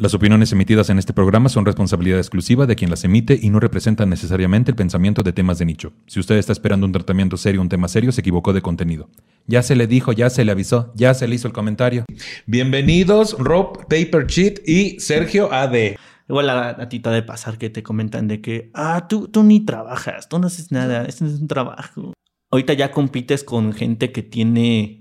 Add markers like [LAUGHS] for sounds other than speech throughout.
Las opiniones emitidas en este programa son responsabilidad exclusiva de quien las emite y no representan necesariamente el pensamiento de temas de nicho. Si usted está esperando un tratamiento serio, un tema serio, se equivocó de contenido. Ya se le dijo, ya se le avisó, ya se le hizo el comentario. Bienvenidos Rob Paper Cheat y Sergio AD. Igual a, a ti de pasar que te comentan de que, ah, tú, tú ni trabajas, tú no haces nada, este no es un trabajo. Ahorita ya compites con gente que tiene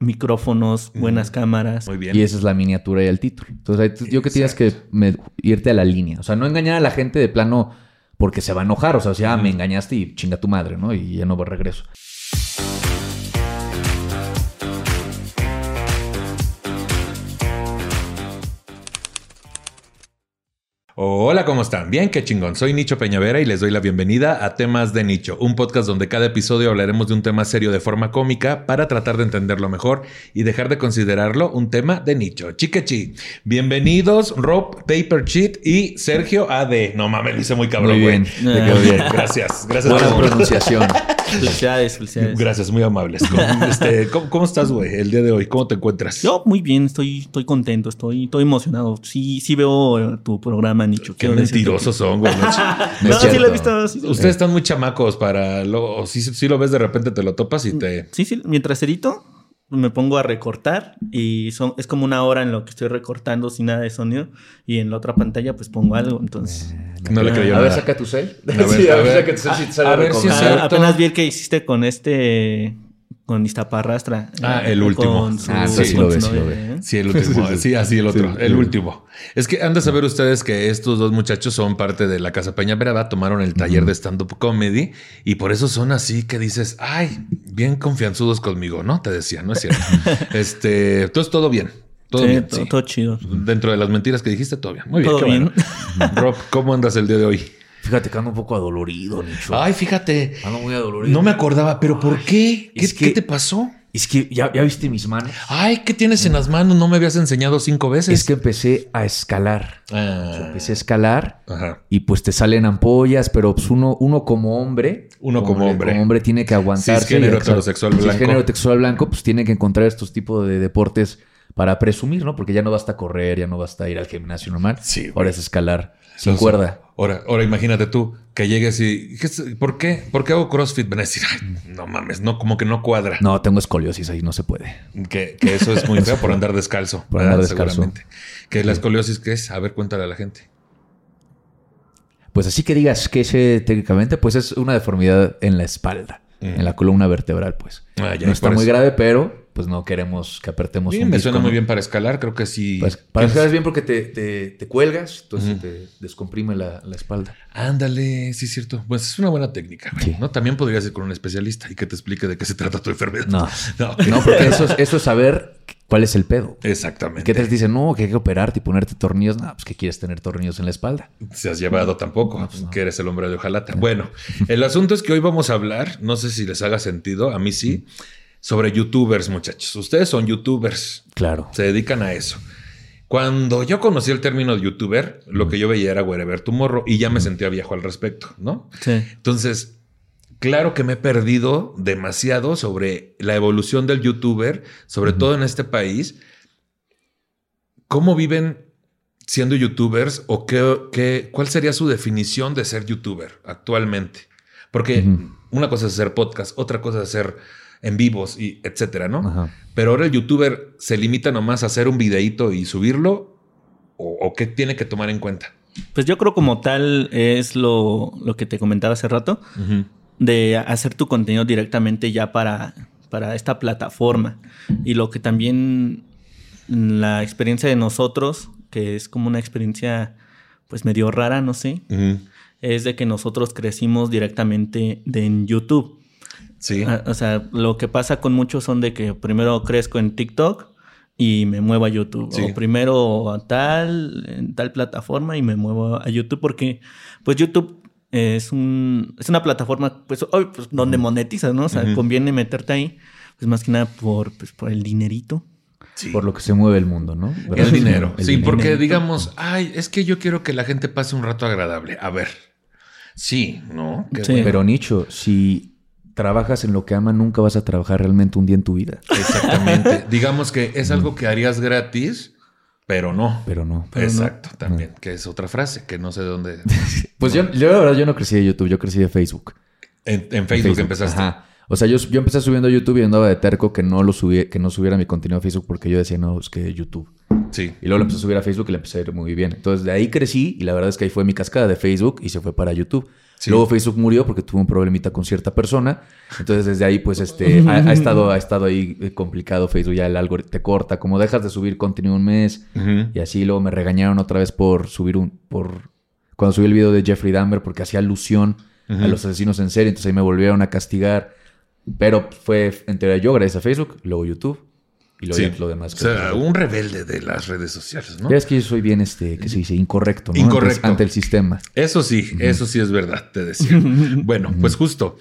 micrófonos, buenas cámaras. Muy bien. Y esa es la miniatura y el título. Entonces, yo que tienes que me- irte a la línea. O sea, no engañar a la gente de plano porque se va a enojar. O sea, si ah, me engañaste y chinga tu madre, ¿no? Y ya no va regreso. Hola, ¿cómo están? Bien, qué chingón. Soy Nicho Peñavera y les doy la bienvenida a Temas de Nicho, un podcast donde cada episodio hablaremos de un tema serio de forma cómica para tratar de entenderlo mejor y dejar de considerarlo un tema de nicho. Chiquechi. Bienvenidos Rob Paper Cheat y Sergio AD. No mames, lo hice muy cabrón, Muy güey. bien. Quedó bien. [LAUGHS] Gracias, gracias. Buena por- [LAUGHS] pronunciación. Felicidades, felicidades. Gracias, muy amables. ¿Cómo, este, ¿cómo, cómo estás, güey, el día de hoy? ¿Cómo te encuentras? Yo muy bien, estoy, estoy contento, estoy, estoy emocionado. Sí, sí veo tu programa, Nicho. Qué mentirosos son, güey. no [LAUGHS] sí lo he visto. sí, Ustedes están muy chamacos para luego, si, si lo ves de repente te lo topas y te... Sí, sí, mientras edito, me pongo a recortar y son, es como una hora en lo que estoy recortando sin nada de sonido y en la otra pantalla pues pongo algo, entonces... No le creyó a ver, saca tu cel. A ver, [LAUGHS] Sí, a ver. saca tu cel si te sale A ver si es recomendado. cierto. Ah, apenas vi el que hiciste con este... Con Iztaparrastra. Ah, el último. Ah, sí, sí con lo su ve, sí lo novia, ve. ¿eh? Sí, el último. [LAUGHS] Sí, así el otro. el último. Es que han de saber ustedes que estos dos muchachos son parte de la Casa Peña Brava, tomaron el taller de stand-up comedy y por eso son así que dices, ay, bien confianzudos conmigo, ¿no? Te decía, ¿no es cierto? [LAUGHS] este, entonces todo bien. Todo Sí, bien. todo, sí. todo chido. Dentro de las mentiras que dijiste, todo bien. Muy bien. Todo qué bien. bueno. Rob, ¿cómo andas el día de hoy? Fíjate que ando un poco adolorido, Nicho. Ay, fíjate. Ando muy adolorido. No me acordaba, pero ¿por qué? ¿Qué, Es que- qué te pasó? Es que ya, ya viste mis manos. Ay, ¿qué tienes en las manos? No me habías enseñado cinco veces. Es que empecé a escalar. Ah, Empecé a escalar ajá. y pues te salen ampollas, pero pues uno, uno como hombre. Uno como hombre. Como hombre tiene que aguantarse. Cisgénero y- exacto. heterosexual blanco. Cisgénero heterosexual blanco, pues tiene que encontrar estos tipos de deportes para presumir, ¿no? Porque ya no basta correr, ya no basta ir al gimnasio normal. Sí. Ahora es escalar sin Entonces, cuerda. Ahora, ahora imagínate tú que llegues y. ¿qué es- ¿Por qué? ¿Por qué hago CrossFit? Van a decir, ay, no mames, no, como que no cuadra. No, tengo escoliosis, ahí no se puede. Que, que eso es muy [LAUGHS] feo por andar descalzo. Por andar descalzo. Seguramente. Que la escoliosis, ¿qué es? A ver, cuéntale a la gente. Pues así que digas que ese técnicamente, pues es una deformidad en la espalda, en la columna vertebral, pues. Ah, ya, no está muy grave, pero pues no queremos que apretemos Bien, un me disco, suena muy bien para escalar. Creo que sí. Pues, para Tienes- escalar es bien porque te, te- te cuelgas, entonces te descomprime la, la espalda. Ándale, sí, es cierto. Pues es una buena técnica, güey, Sí. ¿no? También podrías ir con un especialista y que te explique de qué se trata tu enfermedad. No. [LAUGHS] No, No, porque eso es, eso es saber cuál es el pedo. Exactamente. ¿Qué te dicen? No, que hay que operarte y ponerte tornillos. No, pues que quieres tener tornillos en la espalda. se has llevado tampoco, pues no. que eres el hombre de hojalata. Bueno, el asunto es que hoy vamos a hablar, no sé si les haga sentido, a mí sí, sobre youtubers, muchachos. Ustedes son youtubers, Claro. se dedican a eso. Cuando yo conocí el término youtuber, lo que yo veía era Wherever Tomorrow y ya me sentía viejo al respecto, ¿no? Sí. Entonces, claro que me he perdido demasiado sobre la evolución del youtuber, sobre todo en este país. ¿Cómo viven siendo youtubers o qué, qué- cuál sería su definición de ser youtuber actualmente? Porque una cosa es hacer podcast, otra cosa es hacer en vivos y etcétera, ¿no? Ajá. Pero ahora el youtuber se limita nomás a hacer un videíto y subirlo o, o qué tiene que tomar en cuenta. Pues yo creo como tal es lo, lo que te comentaba hace rato, de hacer tu contenido directamente ya para, para esta plataforma. Y lo que también la experiencia de nosotros, que es como una experiencia pues medio rara, no sé, es de que nosotros crecimos directamente de en YouTube. Sí. Ah, O sea, lo que pasa con muchos son de que primero crezco en TikTok y me muevo a YouTube. Sí. O primero a tal, en tal plataforma y me muevo a YouTube porque pues YouTube es un es una plataforma pues, hoy, pues, donde monetizas, ¿no? O sea, conviene meterte ahí pues más que nada por pues, por el dinerito. Sí. Por lo que se mueve el mundo, ¿no? El dinero. El sí, dinero. porque digamos, ay, es que yo quiero que la gente pase un rato agradable. A ver. Sí, ¿no? Sí. bueno. Pero Nicho, si trabajas en lo que amas, nunca vas a trabajar realmente un día en tu vida. Exactamente. [LAUGHS] digamos que es algo que harías gratis, pero no. Pero no. Exacto, también, que es otra frase, que no sé de dónde. [LAUGHS] Pues yo, yo, la verdad, yo no crecí de YouTube, yo crecí de Facebook. En, en Facebook, empezaste. Ajá. O sea, yo, yo empecé subiendo a YouTube y andaba de terco que no lo subí, que no subiera mi contenido a Facebook porque yo decía, no, es que YouTube. Sí. Y luego le empecé a subir a Facebook y le empecé a ir muy bien. Entonces de ahí crecí y la verdad es que ahí fue mi cascada de Facebook y se fue para YouTube. Sí. Luego Facebook murió porque tuvo un problemita con cierta persona. Entonces desde ahí pues este ha, ha estado, ha estado ahí eh, complicado Facebook. Ya el algoritmo te corta. Como dejas de subir contenido un mes y así luego me regañaron otra vez por subir un... por Cuando subí el video de Jeffrey Dahmer porque hacía alusión a los asesinos en serie. Entonces ahí me volvieron a castigar. Pero fue en teoría yo gracias a Facebook, luego YouTube y luego Sí. lo demás. O sea, un rebelde de las redes sociales, ¿no? ya es que yo soy bien, este, que se dice, incorrecto, ¿no? Incorrecto. Ante, ante el sistema. Eso sí, eso sí es verdad, te decía. [LAUGHS] bueno, pues justo.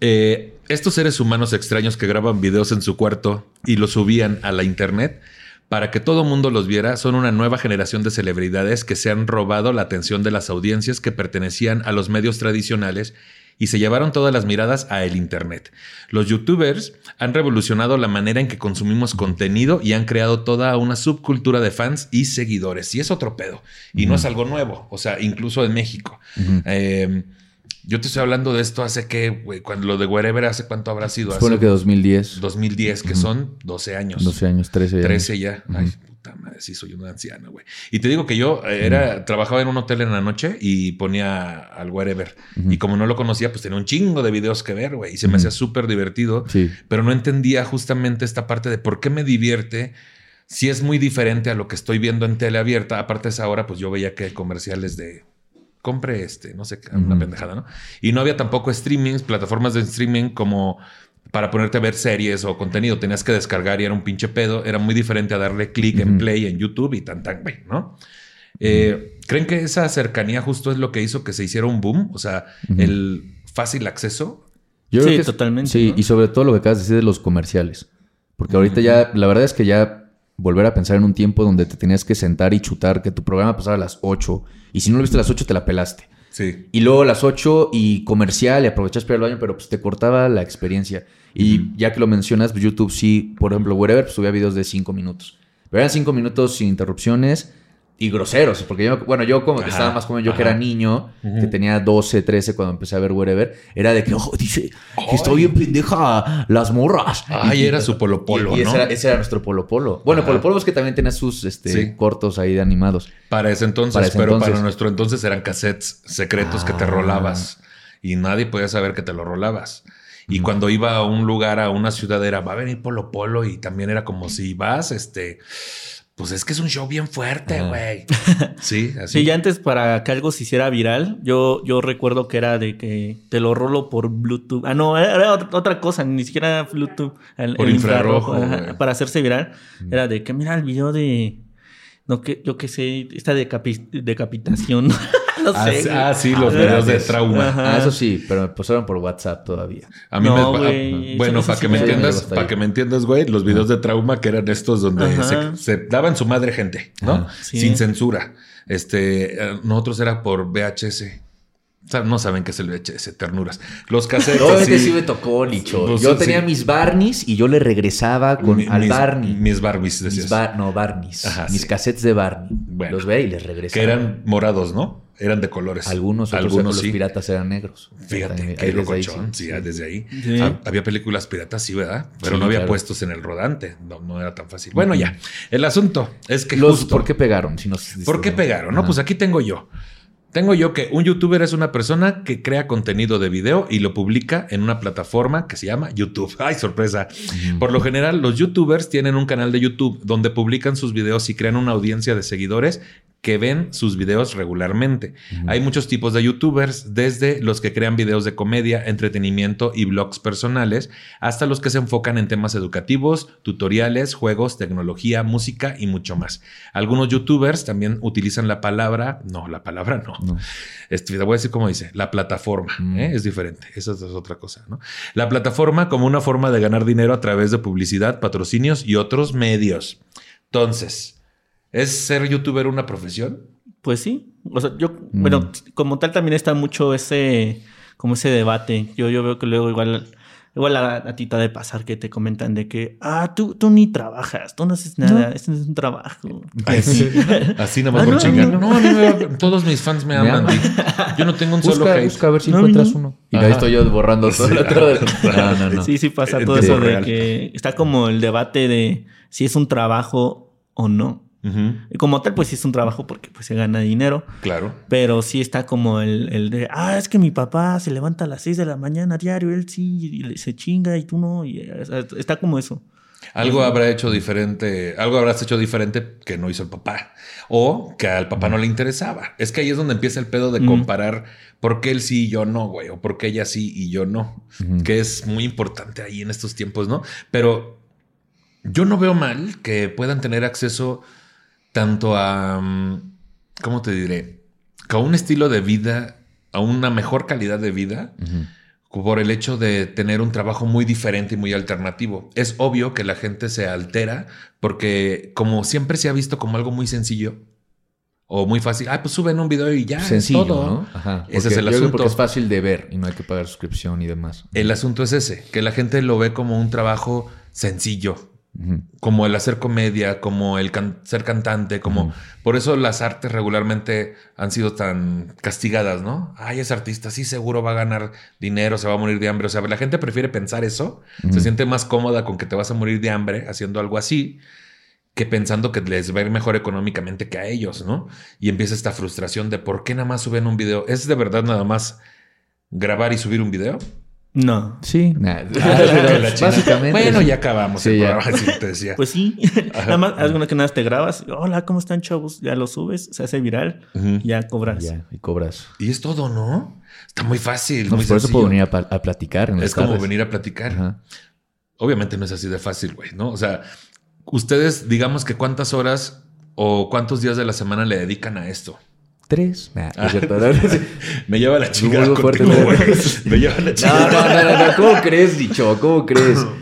eh, estos seres humanos extraños que graban videos en su cuarto y los subían a la internet para que todo mundo los viera son una nueva generación de celebridades que se han robado la atención de las audiencias que pertenecían a los medios tradicionales y se llevaron todas las miradas a el Internet. Los youtubers han revolucionado la manera en que consumimos contenido y han creado toda una subcultura de fans y seguidores. Y es otro pedo. Y no es algo nuevo, o sea, incluso en México. Eh, yo te estoy hablando de esto hace que, güey, cuando lo de Wherever, ¿hace cuánto habrá sido? Supone Hace que 2010, 2010, que son 12 años. 12 años, 13 años. 13 ya. Ay, puta madre, sí soy una anciana, güey. Y te digo que yo eh, era, trabajaba en un hotel en la noche y ponía al wherever. Y como no lo conocía, pues tenía un chingo de videos que ver, güey. Y se me hacía súper divertido. Sí. Pero no entendía justamente esta parte de por qué me divierte. Si es muy diferente a lo que estoy viendo en tele abierta. Aparte de esa hora, pues yo veía que comerciales de compre este, no sé, una pendejada, ¿no? Y no había tampoco streamings, plataformas de streaming como para ponerte a ver series o contenido. Tenías que descargar y era un pinche pedo. Era muy diferente a darle clic en play en YouTube y tan, tan, güey, ¿no? Eh, ¿Creen que esa cercanía justo es lo que hizo que se hiciera un boom? O sea, el fácil acceso. Yo Sí, creo que es- totalmente, Sí, ¿no? y sobre todo lo que acabas de decir de los comerciales. Porque ahorita ya, la verdad es que ya volver a pensar en un tiempo donde te tenías que sentar y chutar, que tu programa pasaba a las 8, y si no lo viste a las 8 te la pelaste. Sí. Y luego a las 8 y comercial y aprovechas para ir al baño, pero pues te cortaba la experiencia. Y ya que lo mencionas, pues, YouTube sí, por ejemplo, Wherever pues, subía videos de 5 minutos. Pero eran 5 minutos sin interrupciones y groseros. Porque yo, bueno, yo como que Ajá, estaba más joven, yo que era niño, que tenía 12, 13 cuando empecé a ver Wherever, era de que, oh, dice, que está bien pendeja las morras. Ay, Y- era su polo polo, y, y ese, ¿no? era, ese era nuestro Polo Polo. Bueno, Ajá. Polo Polo es que también tenía sus este, Sí. cortos ahí de animados. Para ese entonces, Para ese pero entonces. para nuestro entonces eran cassettes secretos que te Ah. rolabas y nadie podía saber que te lo rolabas. Y cuando iba a un lugar, a una ciudad, era va a venir Polo Polo y también era como si vas, este, pues es que es un show bien fuerte, güey. [LAUGHS] Sí, así. Sí, ya antes para que algo se hiciera viral, yo, yo recuerdo que era de que te lo rolo por Bluetooth. Ah, no, era, otra, cosa, ni siquiera Bluetooth. El, Por el infrarrojo, güey. para hacerse viral, era de que mira el video de. No, que yo qué sé, esta decapi- decapitación. [LAUGHS] no Ah, sé. ah, sí, los Ah, videos de trauma. Ajá. Ah, eso sí, pero me pasaron por WhatsApp todavía. A mí No, me ah, bueno, para que me me- entiendas, para que me entiendas, güey, los videos de trauma que eran estos donde se, se daban su madre gente, ¿no? Sí. Sin censura. Este, eh, nosotros era por VHS. O sea, no saben qué es el VHS, ternuras. Los cassettes. No, es que así, sí me tocó, Nicho. Pues, yo sí. tenía mis Barneys y yo le regresaba con mi- al mis, Barney. Mis Barbies, mis decías. Bar- no, Barneys. Ajá, mis sí. cassettes de Barney. Bueno. los veía y les regresaba. que eran morados, ¿no? Eran de colores. Algunos, otros Algunos los sí. piratas eran negros. Fíjate, qué ahí desde ahí locochón. sí. Sí, ah, desde ahí. Sí. Ha- Había películas piratas, sí, ¿verdad? Pero Sí, no había claro. puestos en el rodante. No, no era tan fácil. Bueno, ya. El asunto es que Los, justo- ¿Por qué pegaron? Si nos- ¿Por qué pegaron? No, Ajá. pues aquí tengo yo. Tengo yo que un youtuber es una persona que crea contenido de video y lo publica en una plataforma que se llama YouTube. [LAUGHS] ¡Ay, sorpresa! Por lo general, los youtubers tienen un canal de YouTube donde publican sus videos y crean una audiencia de seguidores que ven sus videos regularmente. Hay muchos tipos de youtubers, desde los que crean videos de comedia, entretenimiento y blogs personales, hasta los que se enfocan en temas educativos, tutoriales, juegos, tecnología, música y mucho más. Algunos youtubers también utilizan la palabra, no, la palabra no. No. Este, te voy a decir cómo dice, la plataforma. ¿eh? es diferente, esa es otra cosa, ¿no? La plataforma como una forma de ganar dinero a través de publicidad, patrocinios y otros medios. Entonces, ¿es ser youtuber una profesión? Pues sí. O sea, yo, Mm. bueno, como tal también está mucho ese, como ese debate. Yo, yo veo que luego igual Igual a, a ti te ha de pasar que te comentan de que, ah, tú, tú ni trabajas, tú no haces nada, este no es un trabajo. [LAUGHS] Así, [LAUGHS] así nada más Ah, por no, chingar. no, No, me- todos mis fans me Me aman. aman. Yo no tengo un solo Busca, hate. busca a ver si No, encuentras no. uno. Y ahí estoy yo borrando todo el otro. [LAUGHS] No, no, no. Sí, sí pasa todo eso de que está como el debate de si es un trabajo o no. Y como tal, pues sí es un trabajo porque pues se gana dinero. Claro. Pero sí está como el, el de, ah, es que mi papá se levanta a las 6 de la mañana diario, él sí, y se chinga y tú no. Y, eh, está como eso. Algo habrá hecho diferente, algo habrás hecho diferente que no hizo el papá. O que al papá no le interesaba. Es que ahí es donde empieza el pedo de Mm. comparar por qué él sí y yo no, güey. O por qué ella sí y yo no. Que es muy importante ahí en estos tiempos, ¿no? Pero yo no veo mal que puedan tener acceso tanto a, mm, ¿cómo te diré? A un estilo de vida, a una mejor calidad de vida por el hecho de tener un trabajo muy diferente y muy alternativo. Es obvio que la gente se altera porque como siempre se ha visto como algo muy sencillo o muy fácil, ah, pues suben un video y ya Sencillo, es todo. ¿no? Ajá. Ese es el asunto. Porque es fácil de ver y no hay que pagar suscripción y demás. El asunto es ese, que la gente lo ve como un trabajo sencillo, Como el hacer comedia, como el can- ser cantante, como por eso las artes regularmente han sido tan castigadas, ¿no? Ay, es artista, sí seguro va a ganar dinero, se va a morir de hambre. O sea, la gente prefiere pensar eso, se siente más cómoda con que te vas a morir de hambre haciendo algo así que pensando que les va a ir mejor económicamente que a ellos, ¿no? Y empieza esta frustración de por qué nada más suben un video. ¿Es de verdad nada más grabar y subir un video? No. Sí. Nah. [LAUGHS] La chingada. Básicamente. Bueno, ya acabamos Sí, el ya. programa, así te decía. Pues sí. nada más, alguna que nada te grabas. Hola, ¿cómo están, chavos? Ya lo subes, se hace viral, ya cobras. Ya, y cobras. Y es todo, ¿no? Está muy fácil. No, muy pues por eso puedo venir a, platicar. En Es como tardes. venir a platicar. Ajá. Obviamente no es así de fácil, güey, ¿no? O sea, ustedes, digamos que cuántas horas o cuántos días de la semana le dedican a esto. Tres. Nah, Ah. [LAUGHS] Me lleva la chingada contigo, güey. [LAUGHS] Me lleva la chingada. no, no, no, no. ¿Cómo crees, dicho? ¿Cómo crees? [LAUGHS]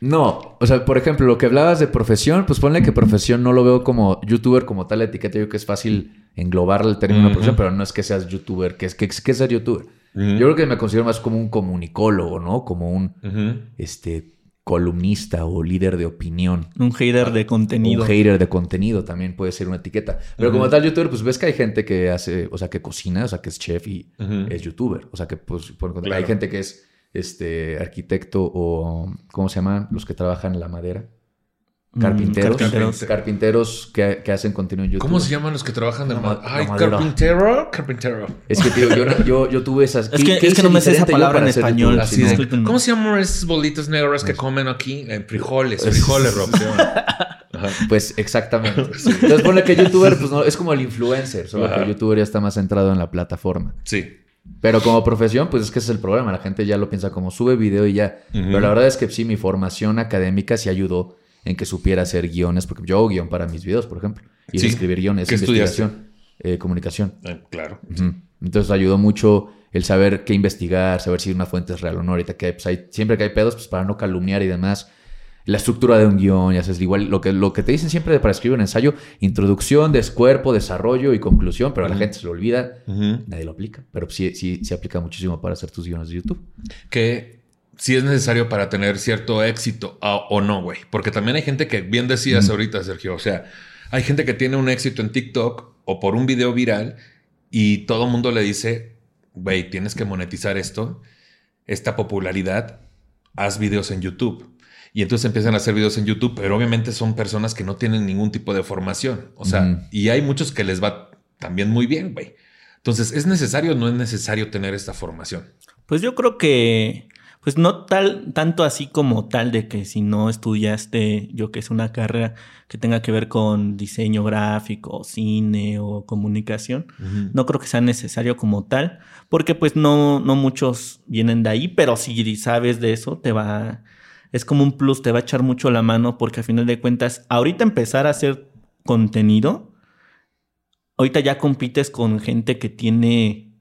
No, o sea, por ejemplo, lo que hablabas de profesión, pues ponle que profesión no lo veo como youtuber como tal la etiqueta. Yo creo que es fácil englobar el término Ujú. profesión, pero no es que seas youtuber. ¿Qué es, qué es ser youtuber? Yo creo que me considero más como un comunicólogo, ¿no? Como un este, columnista o líder de opinión. Un hater de contenido. Un hater de contenido también puede ser una etiqueta. Pero como tal youtuber, pues ves que hay gente que hace, o sea, que cocina, o sea, que es chef y es youtuber. O sea, que pues, por- Claro. hay gente que es este arquitecto o, ¿cómo se llaman? Los que trabajan en la madera. Mm, Carpinteros. carpinteros. Carpinteros que, que hacen contenido en YouTube. ¿Cómo se llaman los que trabajan de La ma- ma- Ay, madera. carpintero, carpintero. Es que, tío, yo, no- yo, yo tuve esas... Es que- es que no me sé esa palabra en español, Así sí. ¿Cómo se llaman esos bolitos negros que comen aquí? Eh, frijoles, frijoles, Rob. [LAUGHS] Pues exactamente. [LAUGHS] Entonces pone que youtuber, pues no, es como el influencer, solo Ajá. que el youtuber ya está más centrado en la plataforma. Sí. Pero como profesión, pues es que ese es el problema. La gente ya lo piensa como sube video y ya. Pero la verdad es que sí, mi formación académica sí ayudó en que supiera hacer guiones, porque yo hago guion para mis videos, por ejemplo. Y Sí. escribir guiones, ¿Qué investigación, eh, comunicación. Eh, claro. Entonces ayudó mucho el saber qué investigar, saber si una fuente es real o no. Ahorita que pues, hay, siempre que hay pedos, pues para no calumniar y demás. La estructura de un guion, ya sabes, igual lo que, lo que te dicen siempre para escribir un ensayo, introducción, descuerpo, desarrollo y conclusión, pero a la gente se lo olvida, nadie lo aplica. Pero sí, sí, se aplica muchísimo para hacer tus guiones de YouTube. que si es necesario para tener cierto éxito a- o no, güey. Porque también hay gente que, bien decías ahorita, Sergio, o sea, hay gente que tiene un éxito en TikTok o por un video viral y todo el mundo le dice, güey, tienes que monetizar esto, esta popularidad, haz videos en YouTube. Y entonces empiezan a hacer videos en YouTube, pero obviamente son personas que no tienen ningún tipo de formación. O sea, y hay muchos que les va también muy bien, güey. Entonces, ¿es necesario o no es necesario tener esta formación? Pues yo creo que, pues no tal, tanto así como tal de que si no estudiaste, yo que es una carrera que tenga que ver con diseño gráfico, cine o comunicación, no creo que sea necesario como tal, porque pues no, no muchos vienen de ahí, pero si sabes de eso, te va, es como un plus, te va a echar mucho la mano, porque a final de cuentas, ahorita empezar a hacer contenido, ahorita ya compites con gente que tiene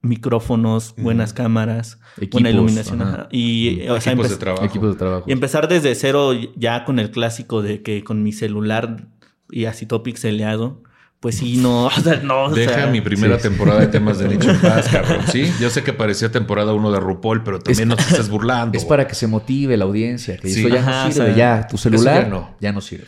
micrófonos, buenas cámaras, buena iluminación. ajá. ajá. Y, o sea, Equipos de empe- trabajo. Equipos de trabajo. y empezar desde cero ya con el clásico de que con mi celular y así todo pixeleado, pues sí, no, [LAUGHS] o sea, no. o Deja sea, mi primera sí. temporada de temas de nicho en paz, [LAUGHS] cabrón. Sí, yo sé que parecía temporada uno de RuPaul, pero también no te estés burlando. Es para que se motive la audiencia. Que Sí. eso ya Ajá, no o sirve. sea, ya, tu celular ya no. ya no sirve.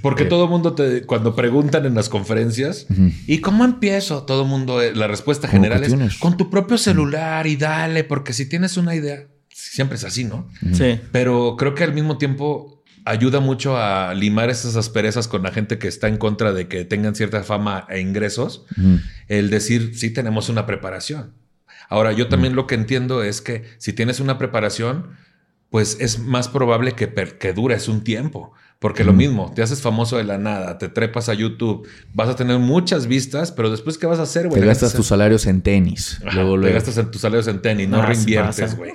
Porque Eh, todo el mundo te, cuando preguntan en las conferencias, ¿y cómo empiezo? Todo el mundo, eh, la respuesta ¿Cómo general es tienes? con tu propio celular y dale, porque si tienes una idea, siempre es así, ¿no? Sí. Pero creo que al mismo tiempo ayuda mucho a limar esas asperezas con la gente que está en contra de que tengan cierta fama e ingresos, el decir, sí tenemos una preparación. Ahora, yo también lo que entiendo es que si tienes una preparación, pues es más probable que, que dures un tiempo. Porque lo mismo, te haces famoso de la nada, te trepas a YouTube, vas a tener muchas vistas, pero después, ¿qué vas a hacer, güey? Te gastas tus salarios en tenis. Ajá, luego, te luego. gastas en tus salarios en tenis, no Ah, sí reinviertes, güey.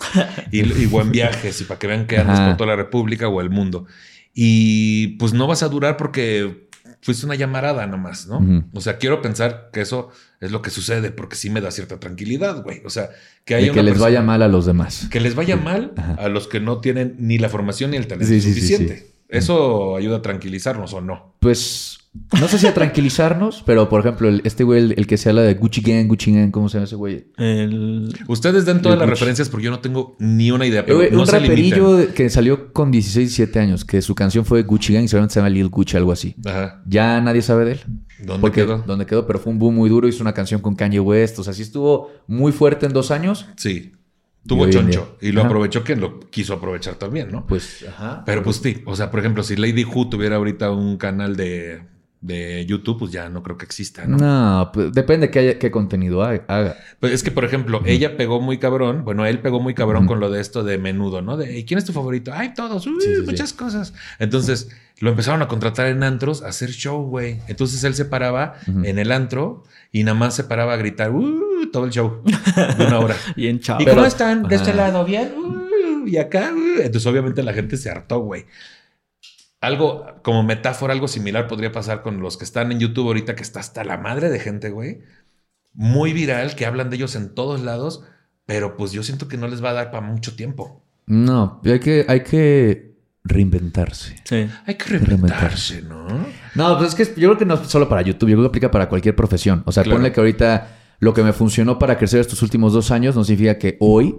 Y, y buen viajes, y para que vean que andas Ajá. por toda la República o el mundo. Y pues no vas a durar porque fuiste una llamarada nomás, ¿no? O sea, quiero pensar que eso es lo que sucede porque sí me da cierta tranquilidad, güey. O sea, que De haya que una les vaya mal a los demás. Que les vaya mal Ajá. a los que no tienen ni la formación ni el talento sí, suficiente. sí. Eso ayuda a tranquilizarnos o no. Pues no sé si a tranquilizarnos, pero por ejemplo, el- este güey, el, el que se habla de Gucci Gang, Gucci Gang, ¿cómo se llama ese güey? El... Ustedes den todas El las Gucci. referencias porque yo no tengo ni una idea. Pero no un se limiten. raperillo que salió con 16, 17 años, que su canción fue Gucci Gang y seguramente se llama Lil Gucci, algo así. Ajá. Ya nadie sabe de él. ¿Dónde Porque quedó? donde quedó, pero fue un boom muy duro. Hizo una canción con Kanye West. O sea, sí estuvo muy fuerte en dos años. Sí. Tuvo choncho. Y lo Ajá. aprovechó quien lo quiso aprovechar también, ¿no? Pues, ajá. Pero pues sí. O sea, por ejemplo, si Lady Who tuviera ahorita un canal de, de YouTube, pues ya no creo que exista, ¿no? No, pues, depende qué, haya- qué contenido ha- haga. Pues es que, por ejemplo, ella pegó muy cabrón. Bueno, él pegó muy cabrón con lo de esto de menudo, ¿no? De ¿y quién es tu favorito? Ay, todos, uy, Sí, sí, muchas cosas. Entonces lo empezaron a contratar en antros a hacer show, güey. Entonces él se paraba en el antro y nada más se paraba a gritar, uh, todo el show de una hora. [LAUGHS] Y en chavo. ¿Y Pero- cómo están? ¿De este lado? ¿Bien? Uh, y acá. Entonces, obviamente, la gente se hartó, güey. Algo como metáfora, algo similar podría pasar con los que están en YouTube ahorita, que está hasta la madre de gente, güey. Muy viral, que hablan de ellos en todos lados, pero pues yo siento que no les va a dar para mucho tiempo. No, hay que, hay que reinventarse. Sí. Hay que reinventarse, ¿no? No, pues es que yo creo que no es solo para YouTube, yo creo que aplica para cualquier profesión. O sea, Claro. ponle que ahorita lo que me funcionó para crecer estos últimos dos años no significa que hoy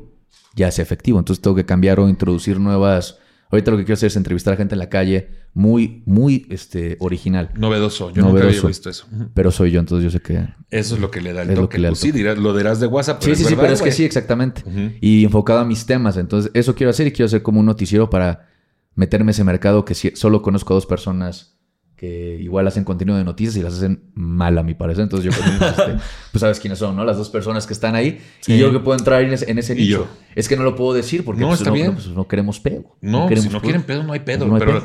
ya sea efectivo. Entonces tengo que cambiar o introducir nuevas. Ahorita lo que quiero hacer es entrevistar a gente en la calle muy, muy este, original. Novedoso. Yo nunca Novedoso. había visto eso. Pero soy yo, entonces yo sé que. Eso es lo que le da el Es lo toque. que le da el Pues sí, dirás, lo dirás de WhatsApp. Sí, es sí, sí, pero es que sí, exactamente. Y enfocado a mis temas. Entonces, eso quiero hacer y quiero hacer como un noticiero para meterme ese mercado que solo conozco a dos personas que igual hacen contenido de noticias y las hacen mal a mi parecer. Entonces yo creo que, este, pues sabes quiénes son, ¿no? Las dos personas que están ahí. Sí. Y yo que puedo entrar en ese, en ese nicho. Es que no lo puedo decir porque No, pues, está bien. pues, no queremos pedo. No, queremos si no quieren pedo, no hay pedo. No hay pero pedo.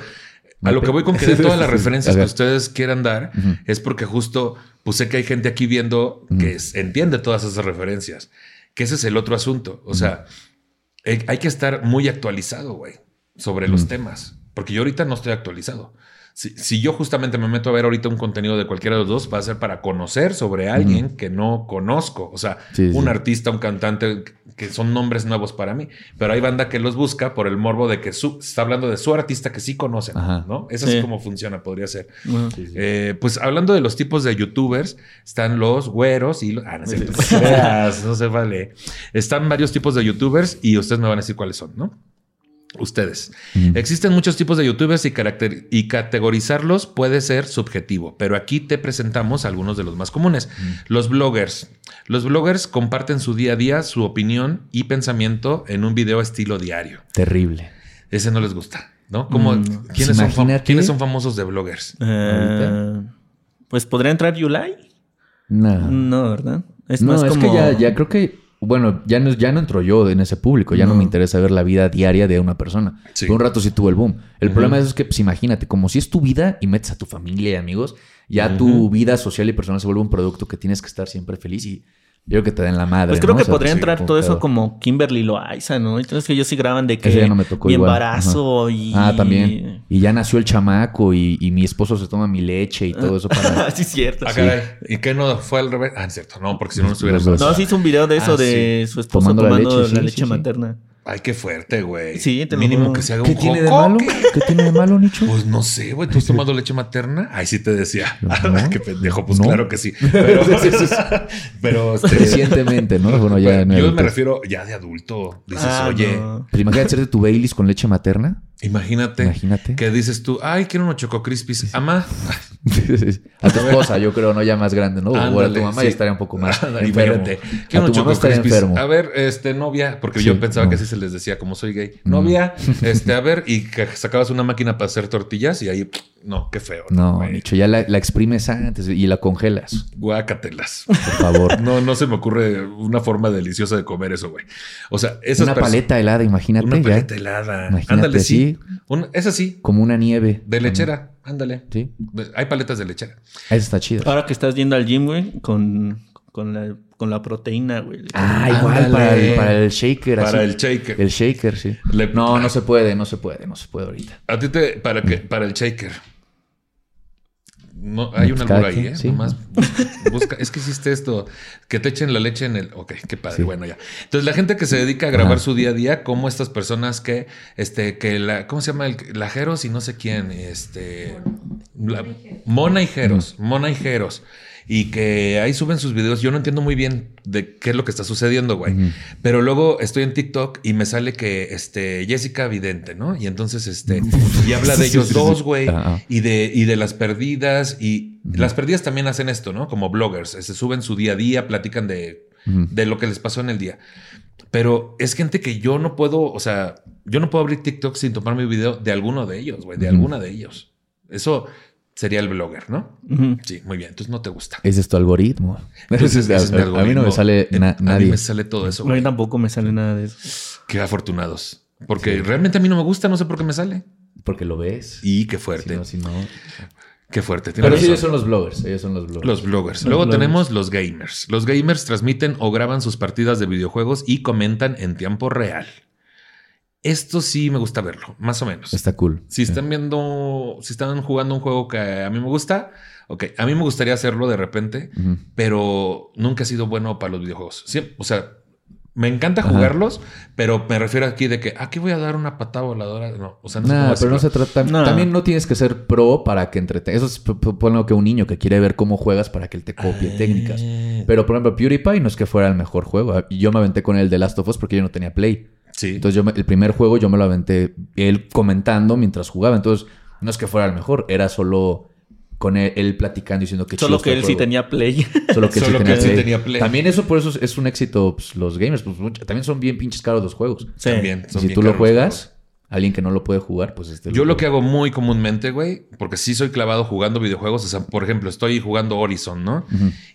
No a lo que pedo. voy con que den [LAUGHS] todas las referencias que ustedes quieran dar Ujú. es porque justo, pues sé que hay gente aquí viendo que es- entiende todas esas referencias. Que ese es el otro asunto. O sea, hay, hay que estar muy actualizado, güey, sobre los temas. Porque yo ahorita no estoy actualizado. Si, si yo justamente me meto a ver ahorita un contenido de cualquiera de los dos, va a ser para conocer sobre alguien que no conozco. O sea, Sí, sí. un artista, un cantante, que son nombres nuevos para mí. Pero hay banda que los busca por el morbo de que su, está hablando de su artista que sí conocen, Ajá. ¿no? Eso Sí. es como funciona, podría ser. Bueno, Eh, pues hablando de los tipos de youtubers, están los güeros y los... Ah, no, creas, no se vale. Están varios tipos de youtubers y ustedes me van a decir cuáles son, ¿no? Ustedes. Existen muchos tipos de youtubers y, y categorizarlos puede ser subjetivo, pero aquí te presentamos algunos de los más comunes. Los bloggers. Los bloggers comparten su día a día, su opinión y pensamiento en un video estilo diario. Terrible. Ese no les gusta, ¿no? Como, Mm. ¿quiénes, son. ¿Quiénes son famosos de bloggers? eh, pues podría entrar Yulai. No. No, ¿verdad? Es no, más es como. que ya, ya creo que, bueno, ya no, ya no entro yo en ese público, ya no. No. me interesa ver la vida diaria de una persona. Sí. Por un rato sí tuvo el boom. El problema es que, pues imagínate, como si es tu vida y metes a tu familia y amigos, ya tu vida social y personal se vuelve un producto que tienes que estar siempre feliz y yo creo que te den la madre. Pues creo ¿no? que O sea, podría sí, entrar todo eso como Kimberly Loaiza, ¿no? Entonces que ellos sí graban de que ya no me tocó mi igual. embarazo y Ah, también. Y ya nació el chamaco y, y mi esposo se toma mi leche y todo eso para... [LAUGHS] sí, es cierto. Ah, caray. ¿Y qué no fue al revés? Ah, es cierto. No, porque si no, no estuviera. No, sí hizo un video de eso Ah, de su esposo Tomando tomando, la la leche, leche, sí, sí, sí. materna. Ay, qué fuerte, güey. Sí, te lo Mínimo que se haga ¿Qué un tiene de malo? ¿qué? ¿Qué tiene de malo, Nicho? Pues no sé, güey. ¿Tú has tomado leche materna? Ay, sí te decía. No. [LAUGHS] qué pendejo. Pues No. claro que sí. [LAUGHS] Pero, [LAUGHS] pero este, Recientemente, ¿no? Bueno, ya Yo me refiero ya de adulto. Dices, Ah, oye, no. Pero imagínate hacerte tu Baileys con leche materna. Imagínate, Imagínate. que dices tú, ay, quiero unos choco crispies. Ama, [LAUGHS] a tu esposa, yo creo, no ya más grande, ¿no? o a Ándale, tu mamá sí. ya estaría un poco más Ándale, [LAUGHS] enfermo. imagínate. Quiero unos choco enfermo. A ver, este, novia, porque Sí, yo pensaba no. que así se les decía, como soy gay. Mm. Novia, [LAUGHS] este, a ver, y que sacabas una máquina para hacer tortillas y ahí, no, qué feo. No. Nicho, ya la, la exprimes antes y la congelas, Guácatelas. por favor. [LAUGHS] No, no se me ocurre una forma deliciosa de comer eso, güey. O sea, esas Una paleta helada, imagínate. Una ya. paleta helada. Imagínate, Ándale, sí. Un- es así, Como una nieve. de lechera. Ándale. Sí. Hay paletas de lechera. Eso está chido. Ahora que estás yendo al gym, güey, con, con, la, con la proteína, güey. Ah, igual para el, para el shaker. Para así. el shaker. El shaker, sí. Le- No, no se puede, no se puede, no se puede ahorita. A ti te. ¿Para qué? Para el shaker. No, hay un albur ahí, ¿eh? sí. Nomás busca. Es que hiciste esto. Que te echen la leche en el. Ok, qué padre. Sí. Bueno, ya. Entonces, la gente que se dedica a grabar Ajá. su día a día, como estas personas que. Este, que la. ¿Cómo se llama? El, la Jeros y no sé quién. Este. la- Mona y Jeros. Mona y Jeros. Y que ahí suben sus videos. Yo no entiendo muy bien de qué es lo que está sucediendo, güey. Pero luego estoy en TikTok y me sale que este Jessica Vidente, ¿no? Y entonces este y habla de [LAUGHS] ellos dos, güey, y de y de las perdidas y las perdidas también hacen esto, ¿no? Como bloggers, se suben su día a día, platican de de lo que les pasó en el día. Pero es gente que yo no puedo, o sea, yo no puedo abrir TikTok sin tomar mi video de alguno de ellos, güey, de alguna de ellos. Eso sería el blogger, ¿no? Sí, muy bien. Entonces no te gusta. Ese es tu algoritmo. Entonces, [LAUGHS] ese es mi a- a mí no algoritmo. me sale En- na- A mí nadie. me sale todo eso. A mí tampoco me sale nada de eso. Qué afortunados. Porque realmente a mí no me gusta, no sé por qué me sale. Porque lo ves. Y qué Si fuerte. no, si no. Qué fuerte. Tienes Pero razón. ellos son los bloggers. Ellos son los bloggers. Los bloggers. Los Luego bloggers. tenemos los gamers. Los gamers transmiten o graban sus partidas de videojuegos y comentan en tiempo real. Esto sí me gusta verlo, más o menos. Está cool. Si están viendo, si están jugando un juego que a mí me gusta, ok, a mí me gustaría hacerlo de repente, Ujú. pero nunca he sido bueno para los videojuegos. Sí, o sea, me encanta Ajá. jugarlos, pero me refiero aquí de que aquí voy a dar una patada voladora. No, o sea, no Nah, pero no se trata. También no tienes que ser pro para que entretengas. Eso es p- p- ponle que un niño que quiere ver cómo juegas para que él te copie Ah. técnicas. Pero por ejemplo, PewDiePie no es que fuera el mejor juego. Yo me aventé con el de Last of Us porque yo no tenía Play. Sí. Entonces yo me- el primer juego yo me lo aventé él comentando mientras jugaba. Entonces no es que fuera el mejor, era solo con él, él platicando y diciendo que Solo que él sí tenía play. [LAUGHS] Solo que, él sí Solo que tenía, él sí play. tenía Play. También eso por eso es, es un éxito pues, los gamers. Pues, también son bien pinches caros los juegos. Sí. También. Son si bien tú lo juegas, alguien que no lo puede jugar, pues este Yo lo que hago muy comúnmente, güey, porque sí soy clavado jugando videojuegos. O sea, por ejemplo, estoy jugando Horizon, ¿no?